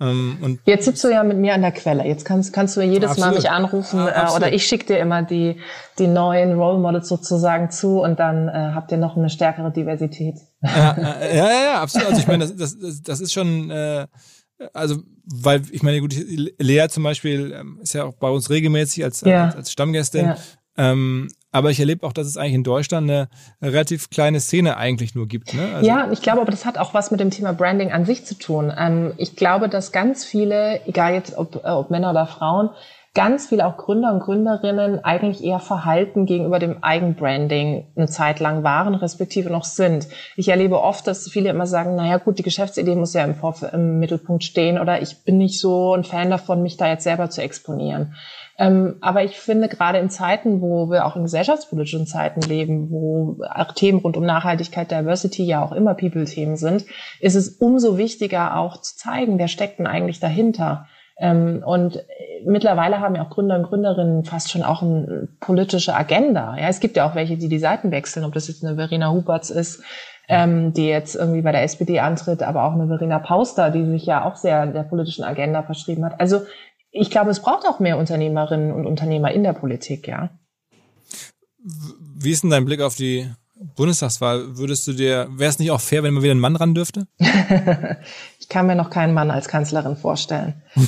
Ähm, und jetzt sitzt du ja mit mir an der Quelle. Jetzt kannst, kannst du jedes absolut. Mal mich anrufen ja, äh, oder ich schicke dir immer die, die neuen Role Models sozusagen zu und dann äh, habt ihr noch eine stärkere Diversität. Ja, äh, ja, ja, ja, absolut. Also ich meine, das, das, das ist schon, äh, also weil ich meine, gut, Lea zum Beispiel ähm, ist ja auch bei uns regelmäßig als, ja. als, als Stammgästin. Ähm, aber ich erlebe auch, dass es eigentlich in Deutschland eine relativ kleine Szene eigentlich nur gibt. Ne? Also ja, ich glaube, aber das hat auch was mit dem Thema Branding an sich zu tun. Ähm, ich glaube, dass ganz viele, egal jetzt ob, äh, ob Männer oder Frauen, ganz viele auch Gründer und Gründerinnen eigentlich eher verhalten gegenüber dem Eigenbranding eine Zeit lang waren, respektive noch sind. Ich erlebe oft, dass viele immer sagen, naja gut, die Geschäftsidee muss ja im, Vorf im Mittelpunkt stehen oder ich bin nicht so ein Fan davon, mich da jetzt selber zu exponieren. Ähm, aber ich finde, gerade in Zeiten, wo wir auch in gesellschaftspolitischen Zeiten leben, wo auch Themen rund um Nachhaltigkeit, Diversity ja auch immer People-Themen sind, ist es umso wichtiger auch zu zeigen, wer steckt denn eigentlich dahinter. Ähm, und mittlerweile haben ja auch Gründer und Gründerinnen fast schon auch eine politische Agenda. Ja, es gibt ja auch welche, die die Seiten wechseln, ob das jetzt eine Verena Huberts ist, ähm, die jetzt irgendwie bei der SPD antritt, aber auch eine Verena Pauster, die sich ja auch sehr der politischen Agenda verschrieben hat. Also ich glaube, es braucht auch mehr Unternehmerinnen und Unternehmer in der Politik, ja. Wie ist denn dein Blick auf die Bundestagswahl? Würdest du dir, wäre es nicht auch fair, wenn man wieder ein Mann ran dürfte? ich kann mir noch keinen Mann als Kanzlerin vorstellen.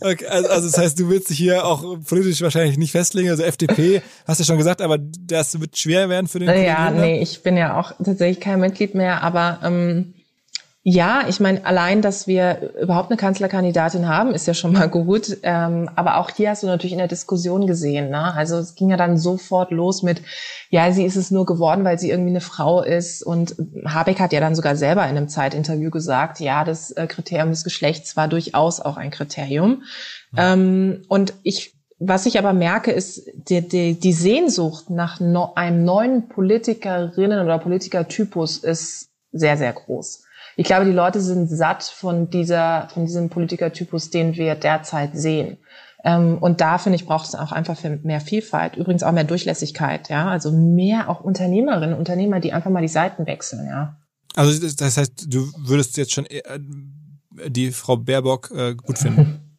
okay, also, also das heißt, du willst dich hier auch politisch wahrscheinlich nicht festlegen. Also FDP hast du schon gesagt, aber das wird schwer werden für den. Ja, nee, ich bin ja auch tatsächlich kein Mitglied mehr, aber ähm, Ja, ich meine, allein, dass wir überhaupt eine Kanzlerkandidatin haben, ist ja schon mal gut. Ähm, aber auch hier hast du natürlich in der Diskussion gesehen. Ne? Also es ging ja dann sofort los mit, ja, sie ist es nur geworden, weil sie irgendwie eine Frau ist. Und Habeck hat ja dann sogar selber in einem Zeitinterview gesagt, ja, das äh, Kriterium des Geschlechts war durchaus auch ein Kriterium. Ja. Ähm, und ich was ich aber merke, ist die, die, die Sehnsucht nach no, einem neuen Politikerinnen oder Politikertypus ist sehr, sehr groß. Ich glaube, die Leute sind satt von dieser, von diesem Politikertypus, den wir derzeit sehen. Ähm, und da finde ich, braucht es auch einfach mehr Vielfalt. Übrigens auch mehr Durchlässigkeit, ja. Also mehr auch Unternehmerinnen, Unternehmer, die einfach mal die Seiten wechseln, ja. Also das heißt, du würdest jetzt schon äh, die Frau Baerbock äh, gut finden.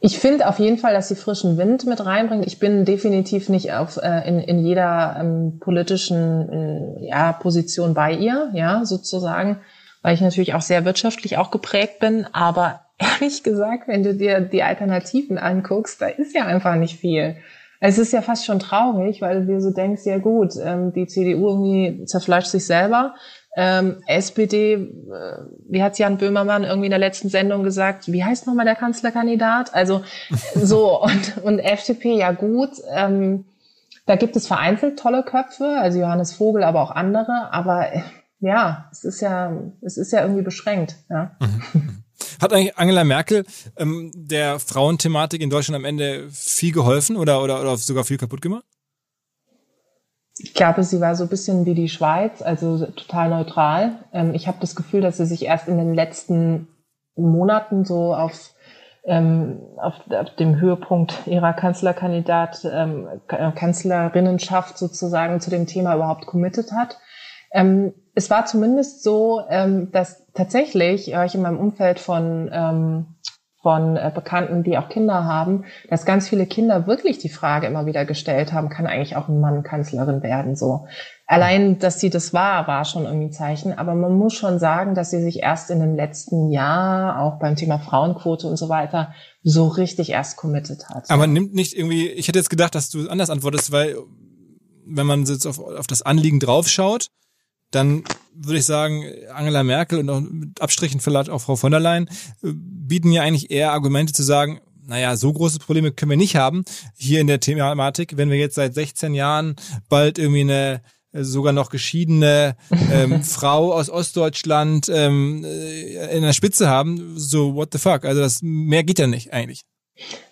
Ich finde auf jeden Fall, dass sie frischen Wind mit reinbringt. Ich bin definitiv nicht auf, äh, in, in jeder ähm, politischen äh, ja, Position bei ihr, ja, sozusagen weil ich natürlich auch sehr wirtschaftlich auch geprägt bin. Aber ehrlich gesagt, wenn du dir die Alternativen anguckst, da ist ja einfach nicht viel. Es ist ja fast schon traurig, weil du dir so denkst, ja gut, ähm, die CDU irgendwie zerfleischt sich selber. Ähm, SPD, äh, wie hat Jan Böhmermann irgendwie in der letzten Sendung gesagt, wie heißt nochmal der Kanzlerkandidat? Also so, und, und FDP, ja gut. Ähm, da gibt es vereinzelt tolle Köpfe, also Johannes Vogel, aber auch andere. Aber äh, ja, es ist ja, es ist ja irgendwie beschränkt. Ja. Mhm. Hat eigentlich Angela Merkel ähm, der Frauenthematik in Deutschland am Ende viel geholfen oder, oder, oder sogar viel kaputt gemacht? Ich glaube, sie war so ein bisschen wie die Schweiz, also total neutral. Ähm, ich habe das Gefühl, dass sie sich erst in den letzten Monaten so auf, ähm, auf, auf dem Höhepunkt ihrer Kanzlerkandidat, ähm, Kanzlerinnenschaft sozusagen zu dem Thema überhaupt committed hat. Ähm, es war zumindest so, ähm, dass tatsächlich höre ich in meinem Umfeld von ähm, von äh, Bekannten, die auch Kinder haben, dass ganz viele Kinder wirklich die Frage immer wieder gestellt haben, kann eigentlich auch ein Mann Kanzlerin werden? So allein, dass sie das war, war schon irgendwie ein Zeichen. Aber man muss schon sagen, dass sie sich erst in dem letzten Jahr auch beim Thema Frauenquote und so weiter so richtig erst committed hat. Aber nimmt nicht irgendwie. Ich hätte jetzt gedacht, dass du anders antwortest, weil wenn man jetzt auf, auf das Anliegen draufschaut, dann würde ich sagen, Angela Merkel und auch mit Abstrichen vielleicht auch Frau von der Leyen äh, bieten ja eigentlich eher Argumente zu sagen, naja, so große Probleme können wir nicht haben hier in der Thematik, wenn wir jetzt seit 16 Jahren bald irgendwie eine äh, sogar noch geschiedene ähm, Frau aus Ostdeutschland ähm, äh, in der Spitze haben, so what the fuck, also das mehr geht ja nicht eigentlich.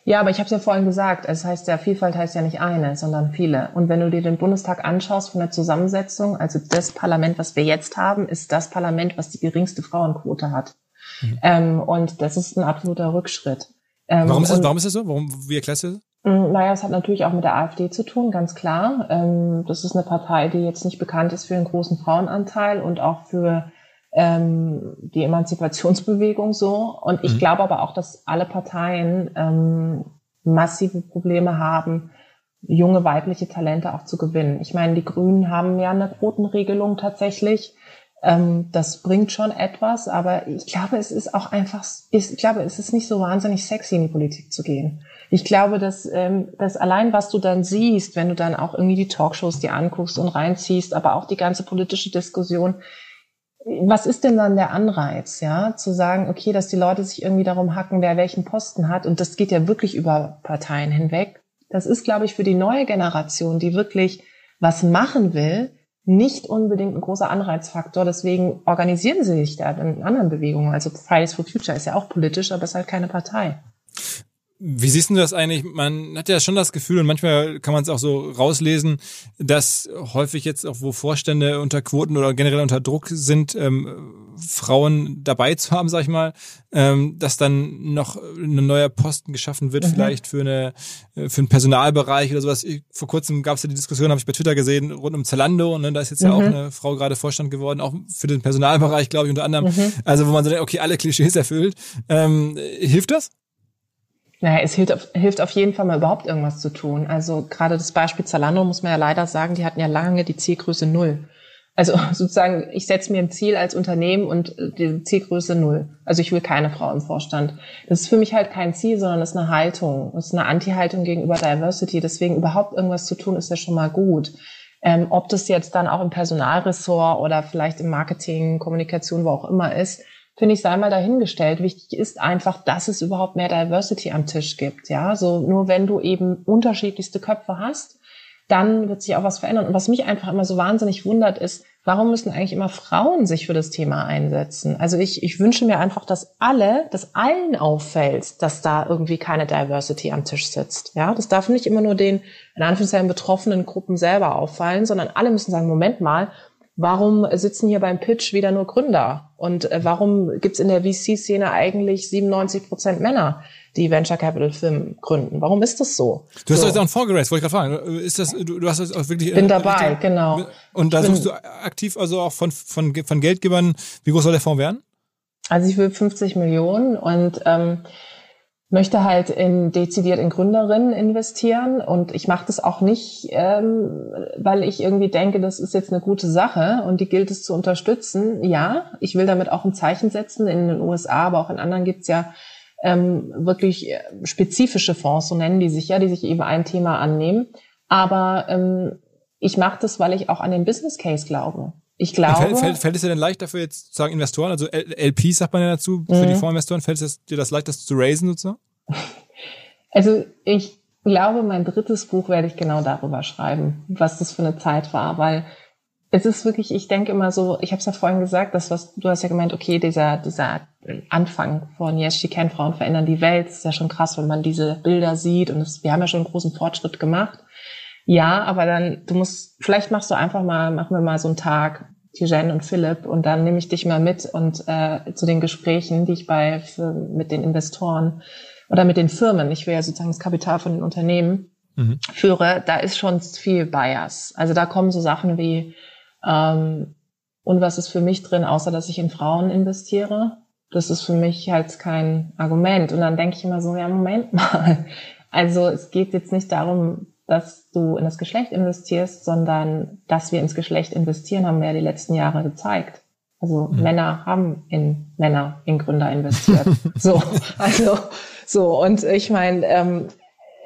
Ja, aber ich habe es ja vorhin gesagt, es heißt ja, Vielfalt heißt ja nicht eine, sondern viele. Und wenn du dir den Bundestag anschaust von der Zusammensetzung, also das Parlament, was wir jetzt haben, ist das Parlament, was die geringste Frauenquote hat. Mhm. Ähm, und das ist ein absoluter Rückschritt. Ähm, warum, ist das, warum ist das so? Warum, wie erklärst du das? Mm, naja, es hat natürlich auch mit der AfD zu tun, ganz klar. Ähm, das ist eine Partei, die jetzt nicht bekannt ist für einen großen Frauenanteil und auch für ähm, die Emanzipationsbewegung so. Und ich mhm. glaube aber auch, dass alle Parteien ähm, massive Probleme haben, junge weibliche Talente auch zu gewinnen. Ich meine, die Grünen haben ja eine Quotenregelung tatsächlich. Ähm, das bringt schon etwas, aber ich glaube, es ist auch einfach, ich glaube, es ist nicht so wahnsinnig sexy, in die Politik zu gehen. Ich glaube, dass, ähm, dass allein, was du dann siehst, wenn du dann auch irgendwie die Talkshows dir anguckst und reinziehst, aber auch die ganze politische Diskussion, was ist denn dann der Anreiz, ja, zu sagen, okay, dass die Leute sich irgendwie darum hacken, wer welchen Posten hat, und das geht ja wirklich über Parteien hinweg. Das ist, glaube ich, für die neue Generation, die wirklich was machen will, nicht unbedingt ein großer Anreizfaktor. Deswegen organisieren sie sich da in anderen Bewegungen. Also Fridays for Future ist ja auch politisch, aber ist halt keine Partei. Wie siehst du das eigentlich? Man hat ja schon das Gefühl, und manchmal kann man es auch so rauslesen, dass häufig jetzt auch, wo Vorstände unter Quoten oder generell unter Druck sind, ähm, Frauen dabei zu haben, sag ich mal, ähm, dass dann noch ein neuer Posten geschaffen wird, mhm. vielleicht für eine äh, für einen Personalbereich oder sowas. Ich, vor kurzem gab es ja die Diskussion, habe ich bei Twitter gesehen, rund um Zalando, und ne, da ist jetzt mhm. ja auch mhm. eine Frau gerade Vorstand geworden, auch für den Personalbereich, glaube ich, unter anderem. Mhm. Also wo man so denkt, okay, alle Klischees erfüllt. Ähm, hilft das? Naja, es hilft auf, hilft auf jeden Fall mal überhaupt irgendwas zu tun. Also gerade das Beispiel Zalando muss man ja leider sagen, die hatten ja lange die Zielgröße null. Also sozusagen, ich setze mir ein Ziel als Unternehmen und äh, die Zielgröße null. Also ich will keine Frau im Vorstand. Das ist für mich halt kein Ziel, sondern das ist eine Haltung. Das ist eine Anti-Haltung gegenüber Diversity. Deswegen überhaupt irgendwas zu tun, ist ja schon mal gut. Ähm, ob das jetzt dann auch im Personalressort oder vielleicht im Marketing, Kommunikation, wo auch immer ist, finde ich, sei mal dahingestellt. Wichtig ist einfach, dass es überhaupt mehr Diversity am Tisch gibt. Ja, so nur wenn du eben unterschiedlichste Köpfe hast, dann wird sich auch was verändern. Und was mich einfach immer so wahnsinnig wundert, ist, warum müssen eigentlich immer Frauen sich für das Thema einsetzen? Also ich, ich wünsche mir einfach, dass alle, dass allen auffällt, dass da irgendwie keine Diversity am Tisch sitzt. Ja, das darf nicht immer nur den, in Anführungszeichen, betroffenen Gruppen selber auffallen, sondern alle müssen sagen, Moment mal, warum sitzen hier beim Pitch wieder nur Gründer? Und äh, warum gibt's in der VC-Szene eigentlich 97 Prozent Männer? die Venture Capital Firmen gründen. Warum ist das so? Du hast so. jetzt auch einen Fonds geraced, wollte ich gerade fragen. Ist das, du, du hast das auch wirklich. Bin dabei, richtig, genau. Und da suchst du aktiv also auch von, von, von Geldgebern. Wie groß soll der Fonds werden? Also ich will 50 Millionen und ähm, möchte halt in dezidiert in Gründerinnen investieren und ich mache das auch nicht, ähm, weil ich irgendwie denke, das ist jetzt eine gute Sache und die gilt es zu unterstützen. Ja, ich will damit auch ein Zeichen setzen. In den USA, aber auch in anderen gibt's ja ähm, wirklich äh, spezifische Fonds, so nennen die sich ja, die sich eben ein Thema annehmen. Aber ähm, ich mache das, weil ich auch an den Business Case glaube. Ich glaube. Fällt, fällt, fällt es dir denn leicht dafür jetzt zu sagen Investoren, also LPs sagt man ja dazu, für mhm. die Fondsinvestoren, fällt es dir das leicht, das zu raisen sozusagen? Also ich glaube, mein drittes Buch werde ich genau darüber schreiben, was das für eine Zeit war, weil es ist wirklich, ich denke immer so, ich habe es ja vorhin gesagt, das was du hast ja gemeint, okay, dieser dieser Anfang von Yes, She Can, Frauen verändern die Welt, ist ja schon krass, wenn man diese Bilder sieht und das, wir haben ja schon einen großen Fortschritt gemacht. Ja, aber dann du musst, vielleicht machst du einfach mal, machen wir mal so einen Tag, Tijen und Philipp, und dann nehme ich dich mal mit und äh, zu den Gesprächen, die ich bei für, mit den Investoren oder mit den Firmen, ich will ja sozusagen das Kapital von den Unternehmen mhm. führe, da ist schon viel Bias. Also da kommen so Sachen wie ähm, und was ist für mich drin, außer dass ich in Frauen investiere? Das ist für mich halt kein Argument. Und dann denke ich immer so, ja, Moment mal. Also es geht jetzt nicht darum, dass du in das Geschlecht investierst, sondern dass wir ins Geschlecht investieren, haben wir ja die letzten Jahre gezeigt. Also mhm. Männer haben in Männer, in Gründer investiert. so, also so. Und ich meine, ähm,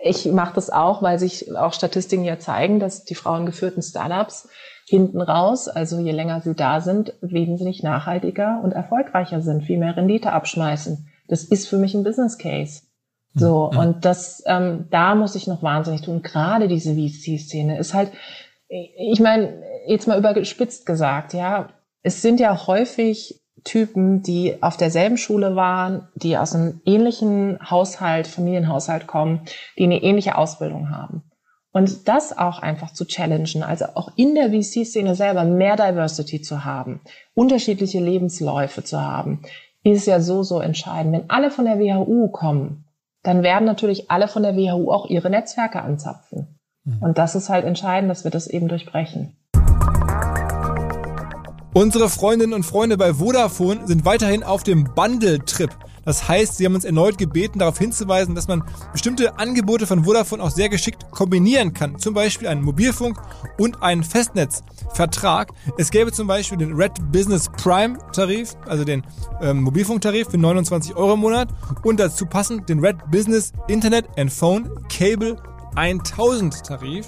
ich mache das auch, weil sich auch Statistiken ja zeigen, dass die frauengeführten Startups hinten raus, also je länger sie da sind, wesentlich nachhaltiger und erfolgreicher sind, viel mehr Rendite abschmeißen. Das ist für mich ein Business Case. So, mhm. und das, ähm, da muss ich noch wahnsinnig tun. Gerade diese VC-Szene ist halt, ich meine, jetzt mal übergespitzt gesagt, ja, es sind ja häufig Typen, die auf derselben Schule waren, die aus einem ähnlichen Haushalt, Familienhaushalt kommen, die eine ähnliche Ausbildung haben. Und das auch einfach zu challengen, also auch in der VC-Szene selber mehr Diversity zu haben, unterschiedliche Lebensläufe zu haben, ist ja so, so entscheidend. Wenn alle von der WHU kommen, dann werden natürlich alle von der WHU auch ihre Netzwerke anzapfen. Mhm. Und das ist halt entscheidend, dass wir das eben durchbrechen. Unsere Freundinnen und Freunde bei Vodafone sind weiterhin auf dem Bundle-Trip. Das heißt, sie haben uns erneut gebeten, darauf hinzuweisen, dass man bestimmte Angebote von Vodafone auch sehr geschickt kombinieren kann. Zum Beispiel einen Mobilfunk und einen Festnetzvertrag. Es gäbe zum Beispiel den Red Business Prime Tarif, also den ähm, Mobilfunktarif für 29 Euro im Monat und dazu passend den Red Business Internet and Phone Cable 1000 Tarif.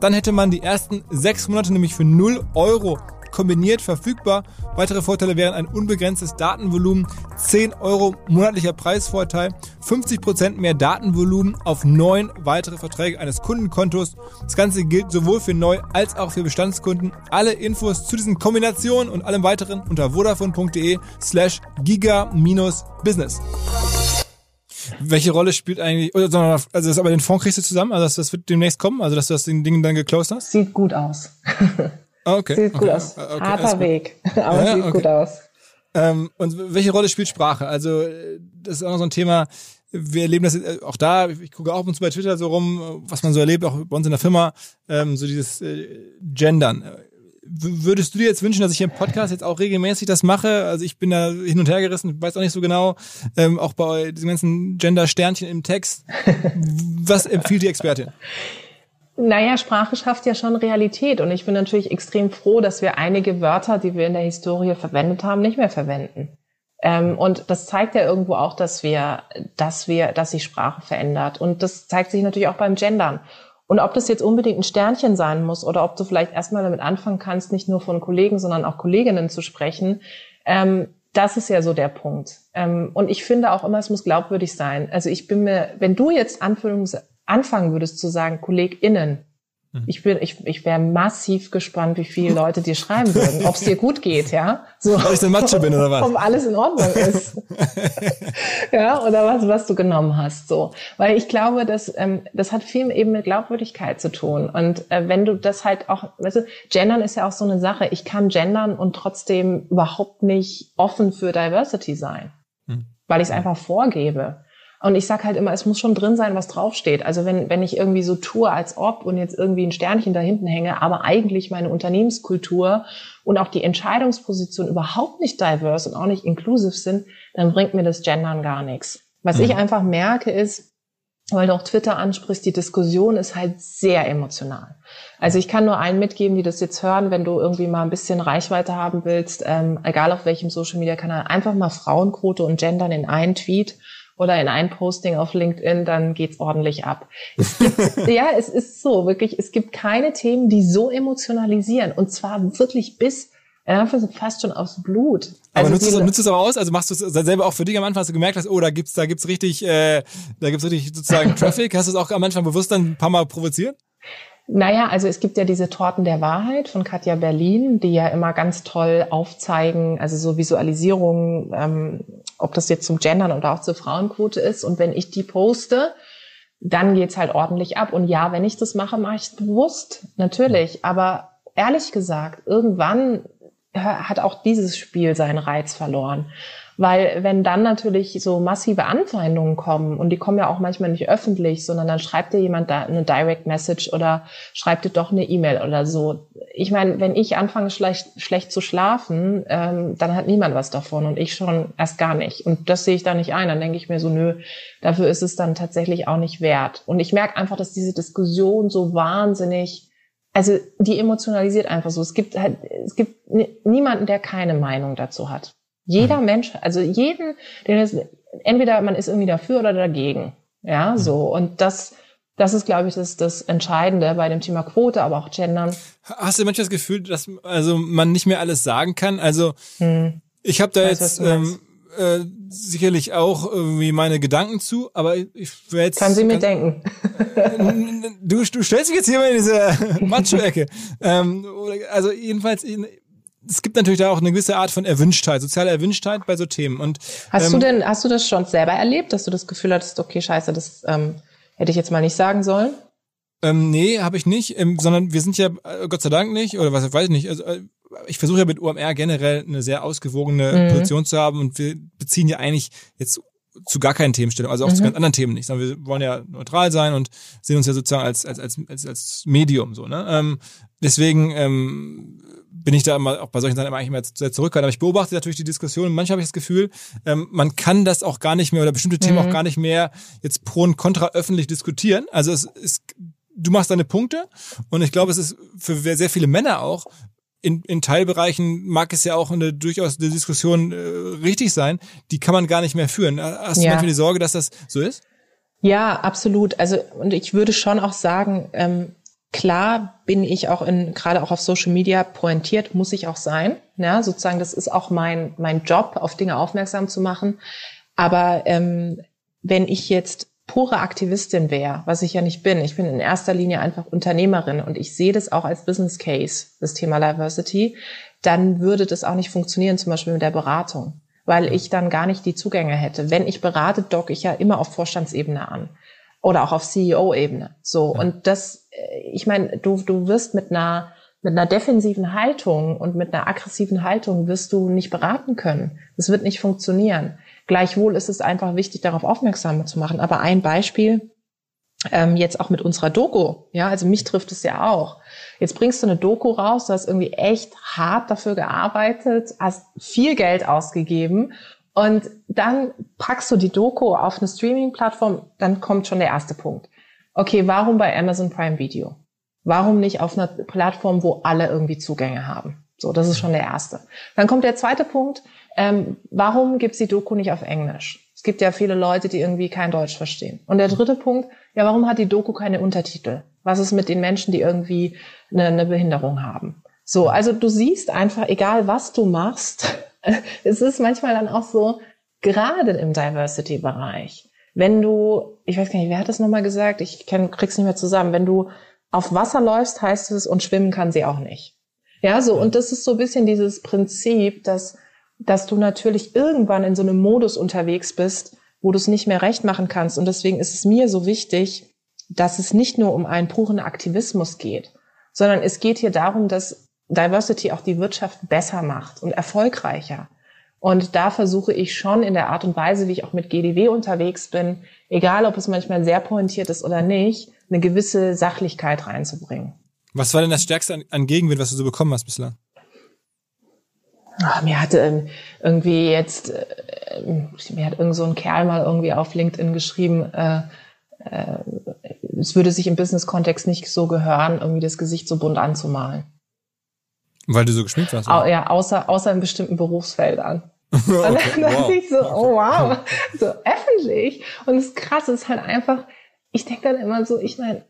Dann hätte man die ersten sechs Monate nämlich für 0 Euro kombiniert verfügbar. Weitere Vorteile wären ein unbegrenztes Datenvolumen, 10 Euro monatlicher Preisvorteil, 50% mehr Datenvolumen auf neun weitere Verträge eines Kundenkontos. Das Ganze gilt sowohl für Neu- als auch für Bestandskunden. Alle Infos zu diesen Kombinationen und allem weiteren unter vodafone.de slash giga-business. Welche Rolle spielt eigentlich, also das aber den Fonds kriegst du zusammen, also das, das wird demnächst kommen, also dass du das Ding dann geclosed hast? Sieht gut aus. Ah, okay. Sieht gut okay. aus. Okay, Harter Weg, aber ja, sieht okay. gut aus. Ähm, und welche Rolle spielt Sprache? Also das ist auch noch so ein Thema. Wir erleben das äh, auch da. Ich gucke auch zu bei Twitter so rum, was man so erlebt, auch bei uns in der Firma, ähm, so dieses äh, Gendern. Würdest du dir jetzt wünschen, dass ich im Podcast jetzt auch regelmäßig das mache? Also ich bin da hin und her gerissen, weiß auch nicht so genau. Ähm, auch bei diesen ganzen Gender-Sternchen im Text. Was empfiehlt die Expertin? Naja, Sprache schafft ja schon Realität und ich bin natürlich extrem froh, dass wir einige Wörter, die wir in der Historie verwendet haben, nicht mehr verwenden. Ähm, und das zeigt ja irgendwo auch, dass wir, dass wir, dass sich Sprache verändert. Und das zeigt sich natürlich auch beim Gendern. Und ob das jetzt unbedingt ein Sternchen sein muss oder ob du vielleicht erstmal damit anfangen kannst, nicht nur von Kollegen, sondern auch Kolleginnen zu sprechen, ähm, das ist ja so der Punkt. Ähm, und ich finde auch immer, es muss glaubwürdig sein. Also ich bin mir, wenn du jetzt Anführungs anfangen würdest zu sagen, KollegInnen, Mhm. Ich bin, ich, ich wäre massiv gespannt, wie viele Leute dir schreiben würden, ob es dir gut geht, ja. So, Weil ich ein Macho bin oder was? Ob alles in Ordnung ist. ja, oder was, was du genommen hast, so. Weil ich glaube, dass, ähm, das hat viel eben mit Glaubwürdigkeit zu tun. Und äh, wenn du das halt auch, weißt du, gendern ist ja auch so eine Sache. Ich kann gendern und trotzdem überhaupt nicht offen für Diversity sein. Mhm. Weil ich es einfach vorgebe. Und ich sag halt immer, es muss schon drin sein, was draufsteht. Also wenn, wenn ich irgendwie so tue, als ob und jetzt irgendwie ein Sternchen da hinten hänge, aber eigentlich meine Unternehmenskultur und auch die Entscheidungsposition überhaupt nicht diverse und auch nicht inclusive sind, dann bringt mir das Gendern gar nichts. Was mhm. ich einfach merke ist, weil du auch Twitter ansprichst, die Diskussion ist halt sehr emotional. Also ich kann nur allen mitgeben, die das jetzt hören, wenn du irgendwie mal ein bisschen Reichweite haben willst, ähm, egal auf welchem Social Media Kanal, einfach mal Frauenquote und Gendern in einen Tweet oder in ein Posting auf LinkedIn, dann geht's ordentlich ab. Es gibt, ja, es ist so, wirklich, es gibt keine Themen, die so emotionalisieren und zwar wirklich bis ja, fast schon aufs Blut. Aber also nutzt, du, nutzt du es aber aus? Also machst du es selber auch für dich am Anfang, hast du gemerkt hast, oh, da gibt's, da gibt's richtig, äh, da gibt's richtig sozusagen Traffic. Hast du es auch am Anfang bewusst dann ein paar Mal provoziert? Naja, also es gibt ja diese Torten der Wahrheit von Katja Berlin, die ja immer ganz toll aufzeigen, also so Visualisierungen, ähm, ob das jetzt zum Gendern oder auch zur Frauenquote ist. Und wenn ich die poste, dann geht's halt ordentlich ab. Und ja, wenn ich das mache, mache ich es bewusst, natürlich. Aber ehrlich gesagt, irgendwann hat auch dieses Spiel seinen Reiz verloren. Weil wenn dann natürlich so massive Anfeindungen kommen, und die kommen ja auch manchmal nicht öffentlich, sondern dann schreibt dir jemand da eine Direct Message oder schreibt dir doch eine E-Mail oder so. Ich meine, wenn ich anfange schlecht, schlecht zu schlafen, ähm, dann hat niemand was davon und ich schon erst gar nicht. Und das sehe ich da nicht ein. Dann denke ich mir so, nö, dafür ist es dann tatsächlich auch nicht wert. Und ich merke einfach, dass diese Diskussion so wahnsinnig also die emotionalisiert einfach so. Es gibt halt, es gibt niemanden, der keine Meinung dazu hat. Jeder mhm. Mensch, also jeden, den ist, entweder man ist irgendwie dafür oder dagegen. Ja, mhm. so. Und das, das ist, glaube ich, das, das Entscheidende bei dem Thema Quote, aber auch Gendern. Hast du manchmal das Gefühl, dass also man nicht mehr alles sagen kann? Also hm. ich habe da weiß, jetzt ähm, äh, sicherlich auch irgendwie meine Gedanken zu, aber ich werde jetzt. Kann sie mir denken. du, du stellst dich jetzt hier mal in diese Macho-Ecke. ähm, also jedenfalls, es gibt natürlich da auch eine gewisse Art von Erwünschtheit, soziale Erwünschtheit bei so Themen. Und hast ähm, du denn, hast du das schon selber erlebt, dass du das Gefühl hattest, okay, scheiße, das ähm, hätte ich jetzt mal nicht sagen sollen? Ähm, nee, habe ich nicht, ähm, sondern wir sind ja äh, Gott sei Dank nicht, oder was weiß ich nicht. Also, äh, ich versuche ja mit OMR generell eine sehr ausgewogene mhm. Position zu haben und wir beziehen ja eigentlich jetzt zu gar keinen Themenstellungen, also auch mhm. zu ganz anderen Themen nicht, sondern wir wollen ja neutral sein und sehen uns ja sozusagen als als als als, als Medium so, ne? Ähm, deswegen ähm, bin ich da immer auch bei solchen Sachen immer eigentlich immer sehr zurückhaltend. Aber ich beobachte natürlich die Diskussion manchmal habe ich das Gefühl, ähm, man kann das auch gar nicht mehr oder bestimmte Themen mhm. auch gar nicht mehr jetzt pro und contra öffentlich diskutieren. Also es ist, du machst deine Punkte und ich glaube, es ist für sehr viele Männer auch in, in Teilbereichen mag es ja auch eine durchaus eine Diskussion äh, richtig sein, die kann man gar nicht mehr führen. Hast du ja. manchmal die Sorge, dass das so ist? Ja, absolut. Also und ich würde schon auch sagen, ähm, Klar bin ich auch in, gerade auch auf Social Media pointiert, muss ich auch sein. Ja, sozusagen, das ist auch mein, mein Job, auf Dinge aufmerksam zu machen. Aber ähm, wenn ich jetzt pure Aktivistin wäre, was ich ja nicht bin, ich bin in erster Linie einfach Unternehmerin und ich sehe das auch als Business Case, das Thema Diversity, dann würde das auch nicht funktionieren, zum Beispiel mit der Beratung, weil ich dann gar nicht die Zugänge hätte. Wenn ich berate, dock ich ja immer auf Vorstandsebene an oder auch auf CEO-Ebene. So ja. und das, äh, ich meine, du du wirst mit einer mit einer defensiven Haltung und mit einer aggressiven Haltung wirst du nicht beraten können. Das wird nicht funktionieren. Gleichwohl ist es einfach wichtig, darauf aufmerksam zu machen. Aber ein Beispiel, ähm, jetzt auch mit unserer Doku, ja, also mich trifft es ja auch. Jetzt bringst du eine Doku raus, du hast irgendwie echt hart dafür gearbeitet, hast viel Geld ausgegeben und dann packst du die Doku auf eine Streaming-Plattform, dann kommt schon der erste Punkt. Okay, warum bei Amazon Prime Video? Warum nicht auf einer Plattform, wo alle irgendwie Zugänge haben? So, das ist schon der erste. Dann kommt der zweite Punkt. Ähm, warum gibt's die Doku nicht auf Englisch? Es gibt ja viele Leute, die irgendwie kein Deutsch verstehen. Und der dritte Punkt, ja, warum hat die Doku keine Untertitel? Was ist mit den Menschen, die irgendwie eine, eine Behinderung haben? So, also du siehst einfach, egal was du machst, es ist manchmal dann auch so, gerade im Diversity-Bereich, wenn du, ich weiß gar nicht, wer hat das nochmal gesagt? Ich kann, krieg's nicht mehr zusammen. Wenn du auf Wasser läufst, heißt es, und schwimmen kann sie auch nicht. Ja, so, und das ist so ein bisschen dieses Prinzip, dass, dass du natürlich irgendwann in so einem Modus unterwegs bist, wo du es nicht mehr recht machen kannst. Und deswegen ist es mir so wichtig, dass es nicht nur um einen puren Aktivismus geht, sondern es geht hier darum, dass Diversity auch die Wirtschaft besser macht und erfolgreicher. Und da versuche ich schon in der Art und Weise, wie ich auch mit GDW unterwegs bin, egal ob es manchmal sehr pointiert ist oder nicht, eine gewisse Sachlichkeit reinzubringen. Was war denn das Stärkste an, Gegenwind, was du so bekommen hast bislang? Ach, mir hatte ähm, irgendwie jetzt, äh, mir hat irgend so ein Kerl mal irgendwie auf LinkedIn geschrieben, äh, äh, es würde sich im Business-Kontext nicht so gehören, irgendwie das Gesicht so bunt anzumalen. Weil du so geschminkt warst? Au, ja, außer, außer in bestimmten Berufsfeldern. okay, und dann wow. dachte ich so, oh wow, so öffentlich. Und das Krasse ist halt einfach, ich denke dann immer so, ich meine,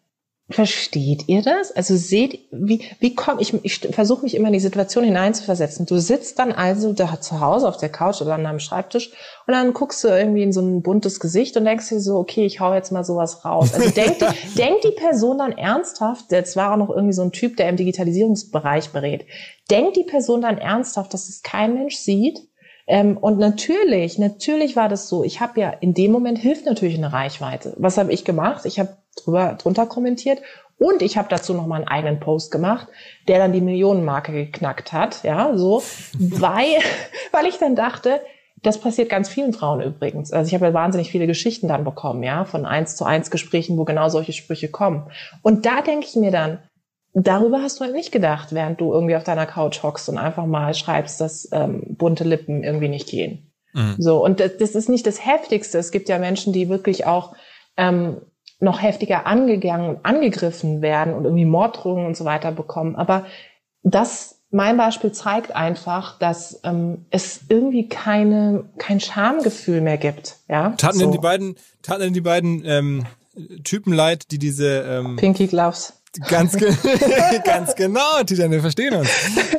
Versteht ihr das? Also seht, wie, wie komm ich, ich versuche mich immer in die Situation hineinzuversetzen. Du sitzt dann also da zu Hause auf der Couch oder an deinem Schreibtisch und dann guckst du irgendwie in so ein buntes Gesicht und denkst dir so, okay, ich hau jetzt mal sowas raus. Also denkt die, denkt die Person dann ernsthaft, jetzt war auch noch irgendwie so ein Typ, der im Digitalisierungsbereich berät, denkt die Person dann ernsthaft, dass es kein Mensch sieht? Ähm, und natürlich, natürlich war das so. Ich habe ja in dem Moment hilft natürlich eine Reichweite. Was habe ich gemacht? Ich habe drüber drunter kommentiert und ich habe dazu noch mal einen eigenen Post gemacht, der dann die Millionenmarke geknackt hat, ja, so, weil weil ich dann dachte, das passiert ganz vielen Frauen übrigens. Also ich habe ja wahnsinnig viele Geschichten dann bekommen, ja, von eins zu eins Gesprächen, wo genau solche Sprüche kommen. Und da denke ich mir dann, darüber hast du halt nicht gedacht, während du irgendwie auf deiner Couch hockst und einfach mal schreibst, dass ähm, bunte Lippen irgendwie nicht gehen. Mhm. So und das, das, ist nicht das Heftigste. Es gibt ja Menschen, die wirklich auch ähm, noch heftiger angegangen und angegriffen werden und irgendwie Morddrohungen und so weiter bekommen. Aber das, mein Beispiel zeigt einfach, dass ähm, es irgendwie keine, kein Schamgefühl mehr gibt. Ja? Taten so. denn die beiden, taten denn die beiden ähm, Typen leid, die diese ähm, Pinky Gloves. Ganz, ge ganz genau, Tita, wir verstehen uns.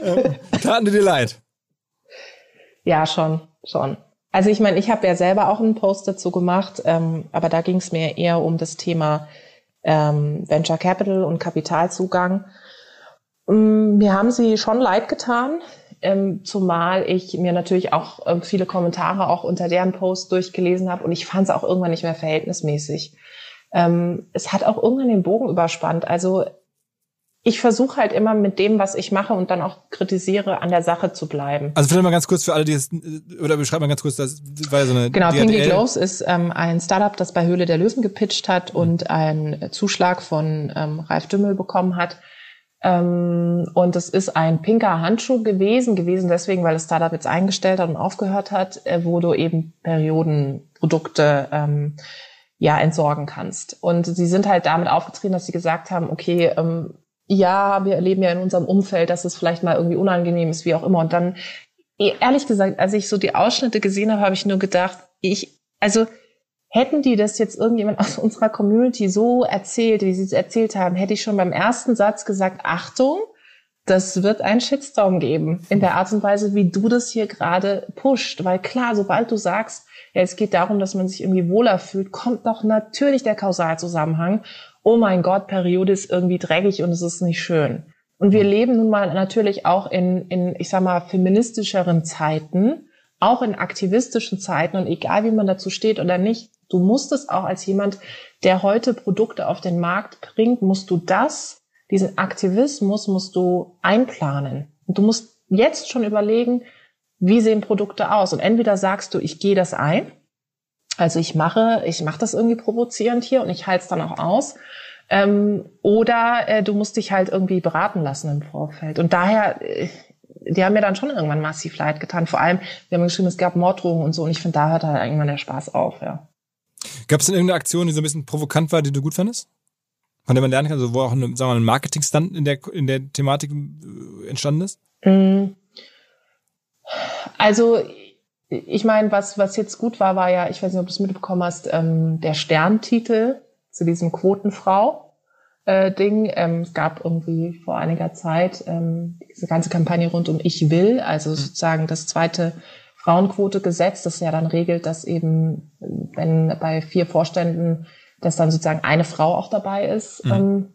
Ähm, taten dir leid? Ja, schon, schon. Also ich meine, ich habe ja selber auch einen Post dazu gemacht, ähm, aber da ging es mir eher um das Thema ähm, Venture Capital und Kapitalzugang. Ähm, mir haben sie schon leid getan, ähm, zumal ich mir natürlich auch äh, viele Kommentare auch unter deren Post durchgelesen habe und ich fand es auch irgendwann nicht mehr verhältnismäßig. Ähm, es hat auch irgendwann den Bogen überspannt. Also ich versuche halt immer mit dem, was ich mache und dann auch kritisiere, an der Sache zu bleiben. Also vielleicht mal ganz kurz für alle, die es, oder beschreib mal ganz kurz, das war ja so eine Genau. Pinky Gloves ist ähm, ein Startup, das bei Höhle der Löwen gepitcht hat mhm. und einen Zuschlag von ähm, Ralf Dümmel bekommen hat. Ähm, und es ist ein pinker Handschuh gewesen, gewesen deswegen, weil das Startup jetzt eingestellt hat und aufgehört hat, äh, wo du eben Periodenprodukte ähm, ja entsorgen kannst. Und sie sind halt damit aufgetreten, dass sie gesagt haben, okay, ähm, ja, wir erleben ja in unserem Umfeld, dass es vielleicht mal irgendwie unangenehm ist, wie auch immer. Und dann, eh, ehrlich gesagt, als ich so die Ausschnitte gesehen habe, habe ich nur gedacht, ich, also hätten die das jetzt irgendjemand aus unserer Community so erzählt, wie sie es erzählt haben, hätte ich schon beim ersten Satz gesagt, Achtung, das wird einen Shitstorm geben in der Art und Weise, wie du das hier gerade pusht. Weil klar, sobald du sagst, ja, es geht darum, dass man sich irgendwie wohler fühlt, kommt doch natürlich der Kausalzusammenhang oh mein Gott, Periode ist irgendwie dreckig und es ist nicht schön. Und wir leben nun mal natürlich auch in, in, ich sag mal, feministischeren Zeiten, auch in aktivistischen Zeiten und egal wie man dazu steht oder nicht, du musst es auch als jemand, der heute Produkte auf den Markt bringt, musst du das, diesen Aktivismus musst du einplanen. Und du musst jetzt schon überlegen, wie sehen Produkte aus? Und entweder sagst du, ich gehe das ein, also ich mache, ich mache das irgendwie provozierend hier und ich halte es dann auch aus. Ähm, oder äh, du musst dich halt irgendwie beraten lassen im Vorfeld. Und daher, äh, die haben mir dann schon irgendwann massiv leid getan. Vor allem, wir haben geschrieben, es gab Morddrohungen und so. Und ich finde, da hört halt irgendwann der Spaß auf, ja. Gab es denn irgendeine Aktion, die so ein bisschen provokant war, die du gut fandest? Von der man lernen kann, also wo auch eine, sagen wir mal, ein Marketingstand in der, in der Thematik äh, entstanden ist? Mm. Also ich meine, was, was jetzt gut war, war ja, ich weiß nicht, ob du es mitbekommen hast, ähm, der Sterntitel zu diesem Quotenfrau. äh. Ähm, es gab irgendwie vor einiger Zeit ähm, diese ganze Kampagne rund um Ich will, also mhm. sozusagen das zweite Frauenquotegesetz, das ja dann regelt, dass eben, wenn bei vier Vorständen, dass dann sozusagen eine Frau auch dabei ist. Mhm. Ähm,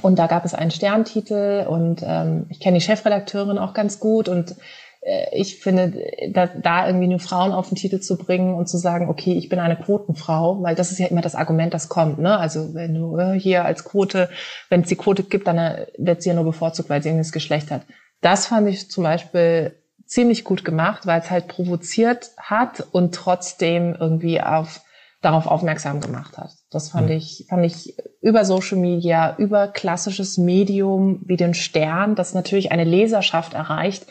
und da gab es einen Sterntitel und ähm, ich kenne die Chefredakteurin auch ganz gut und äh, ich finde, da, da irgendwie nur Frauen auf den Titel zu bringen und zu sagen, okay, ich bin eine Quotenfrau, weil das ist ja immer das Argument, das kommt. Ne? Also wenn du äh, hier als Quote, wenn es die Quote gibt, dann äh, wird sie ja nur bevorzugt, weil sie irgendein Geschlecht hat. Das fand ich zum Beispiel ziemlich gut gemacht, weil es halt provoziert hat und trotzdem irgendwie auf darauf aufmerksam gemacht hat. Das fand mhm. ich, fand ich über Social Media, über klassisches Medium wie den Stern, das natürlich eine Leserschaft erreicht,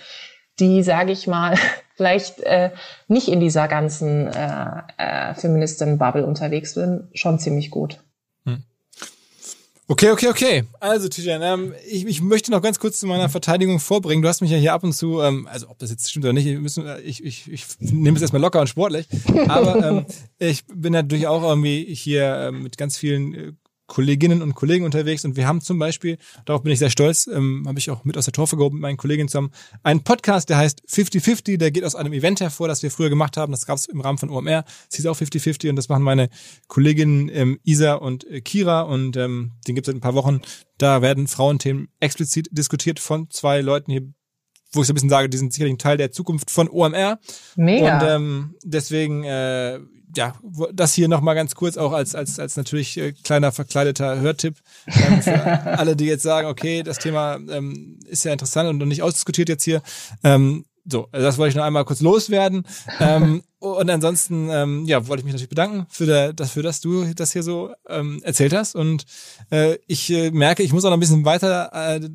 die, sage ich mal, vielleicht äh, nicht in dieser ganzen äh, äh, Feministin-Bubble unterwegs sind, schon ziemlich gut. Hm. Okay, okay, okay. Also, Tijan, ähm, ich, ich möchte noch ganz kurz zu meiner Verteidigung vorbringen. Du hast mich ja hier ab und zu, ähm, also ob das jetzt stimmt oder nicht, müssen, ich, ich, ich nehme es erstmal locker und sportlich. Aber ähm, ich bin natürlich auch irgendwie hier ähm, mit ganz vielen äh, Kolleginnen und Kollegen unterwegs und wir haben zum Beispiel, darauf bin ich sehr stolz, ähm, habe ich auch mit aus der Torfe gehoben mit meinen Kolleginnen zusammen, einen Podcast, der heißt 50-50, der geht aus einem Event hervor, das wir früher gemacht haben, das gab es im Rahmen von OMR, es hieß auch 50-50 und das machen meine Kolleginnen ähm, Isa und äh, Kira und ähm, den gibt es seit ein paar Wochen, da werden Frauenthemen explizit diskutiert von zwei Leuten hier wo ich so ein bisschen sage, die sind sicherlich ein Teil der Zukunft von OMR. Mega. Und ähm, deswegen äh, ja, das hier nochmal ganz kurz auch als, als, als natürlich äh, kleiner verkleideter Hörtipp ähm, für alle, die jetzt sagen, okay, das Thema ähm, ist ja interessant und noch nicht ausdiskutiert jetzt hier. Ähm, so, also das wollte ich noch einmal kurz loswerden. Ähm, und ansonsten, ähm, ja, wollte ich mich natürlich bedanken für der, dafür, dass du das hier so ähm, erzählt hast. Und äh, ich äh, merke, ich muss auch noch ein bisschen weiter äh,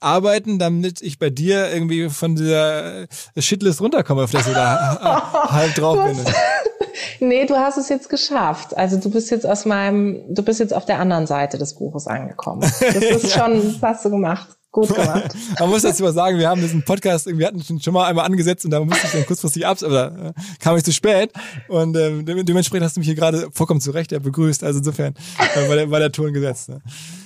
arbeiten, damit ich bei dir irgendwie von dieser Shitlist runterkomme, auf der ich da halb drauf bin. Nee, du hast es jetzt geschafft. Also du bist jetzt aus meinem, du bist jetzt auf der anderen Seite des Buches angekommen. Das ist schon, das hast du gemacht. Gut gemacht. Man muss dazu mal sagen, wir haben diesen Podcast, wir hatten schon mal einmal angesetzt und da musste ich dann kurzfristig ab, aber äh, kam ich zu spät. Und ähm, dementsprechend hast du mich hier gerade vollkommen zurecht ja, begrüßt. Also insofern äh, war, der, war der Ton gesetzt. Ne?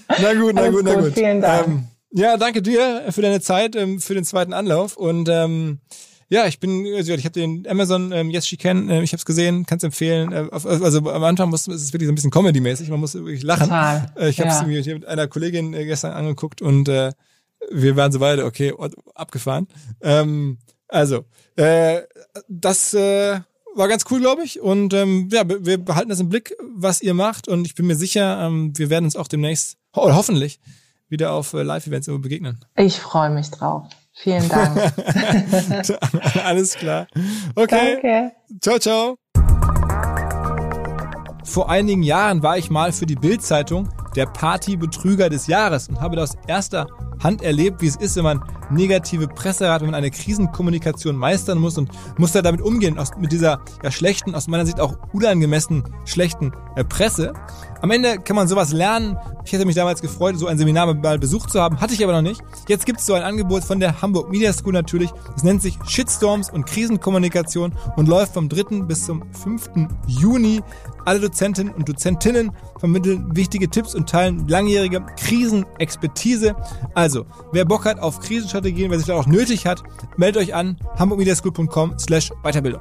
Na gut, na gut, na gut. Vielen Dank. Ähm, ja, danke dir für deine Zeit, ähm, für den zweiten Anlauf. Und ähm, ja, ich bin, also ich habe den Amazon ähm, Yes She Can, äh, ich habe es gesehen, kann's empfehlen. Äh, also am Anfang muss ist es wirklich so ein bisschen Comedy-mäßig, man muss wirklich lachen. Total. Äh, ich habe es ja. mir mit einer Kollegin äh, gestern angeguckt und äh, wir waren so beide, okay, abgefahren. Ähm, also, äh, das äh, war ganz cool, glaube ich. Und ähm, ja, wir behalten das im Blick, was ihr macht. Und ich bin mir sicher, ähm, wir werden uns auch demnächst, oder hoffentlich, wieder auf äh, Live-Events begegnen. Ich freue mich drauf. Vielen Dank. Alles klar. Okay. Danke. Ciao, ciao. Vor einigen Jahren war ich mal für die Bild-Zeitung der Partybetrüger des Jahres und habe das erster Hand erlebt, wie es ist, wenn man negative Presse hat, wenn man eine Krisenkommunikation meistern muss und muss da damit umgehen, mit dieser ja, schlechten, aus meiner Sicht auch unangemessen schlechten äh, Presse. Am Ende kann man sowas lernen. Ich hätte mich damals gefreut, so ein Seminar mal besucht zu haben, hatte ich aber noch nicht. Jetzt gibt es so ein Angebot von der Hamburg Media School natürlich. Das nennt sich Shitstorms und Krisenkommunikation und läuft vom 3. bis zum 5. Juni. Alle Dozentinnen und Dozentinnen vermitteln wichtige Tipps und teilen langjährige Krisenexpertise. Also, wer Bock hat auf Krisenstrategien, wer sich da auch nötig hat, meldet euch an hamburgmediaschool.com slash Weiterbildung.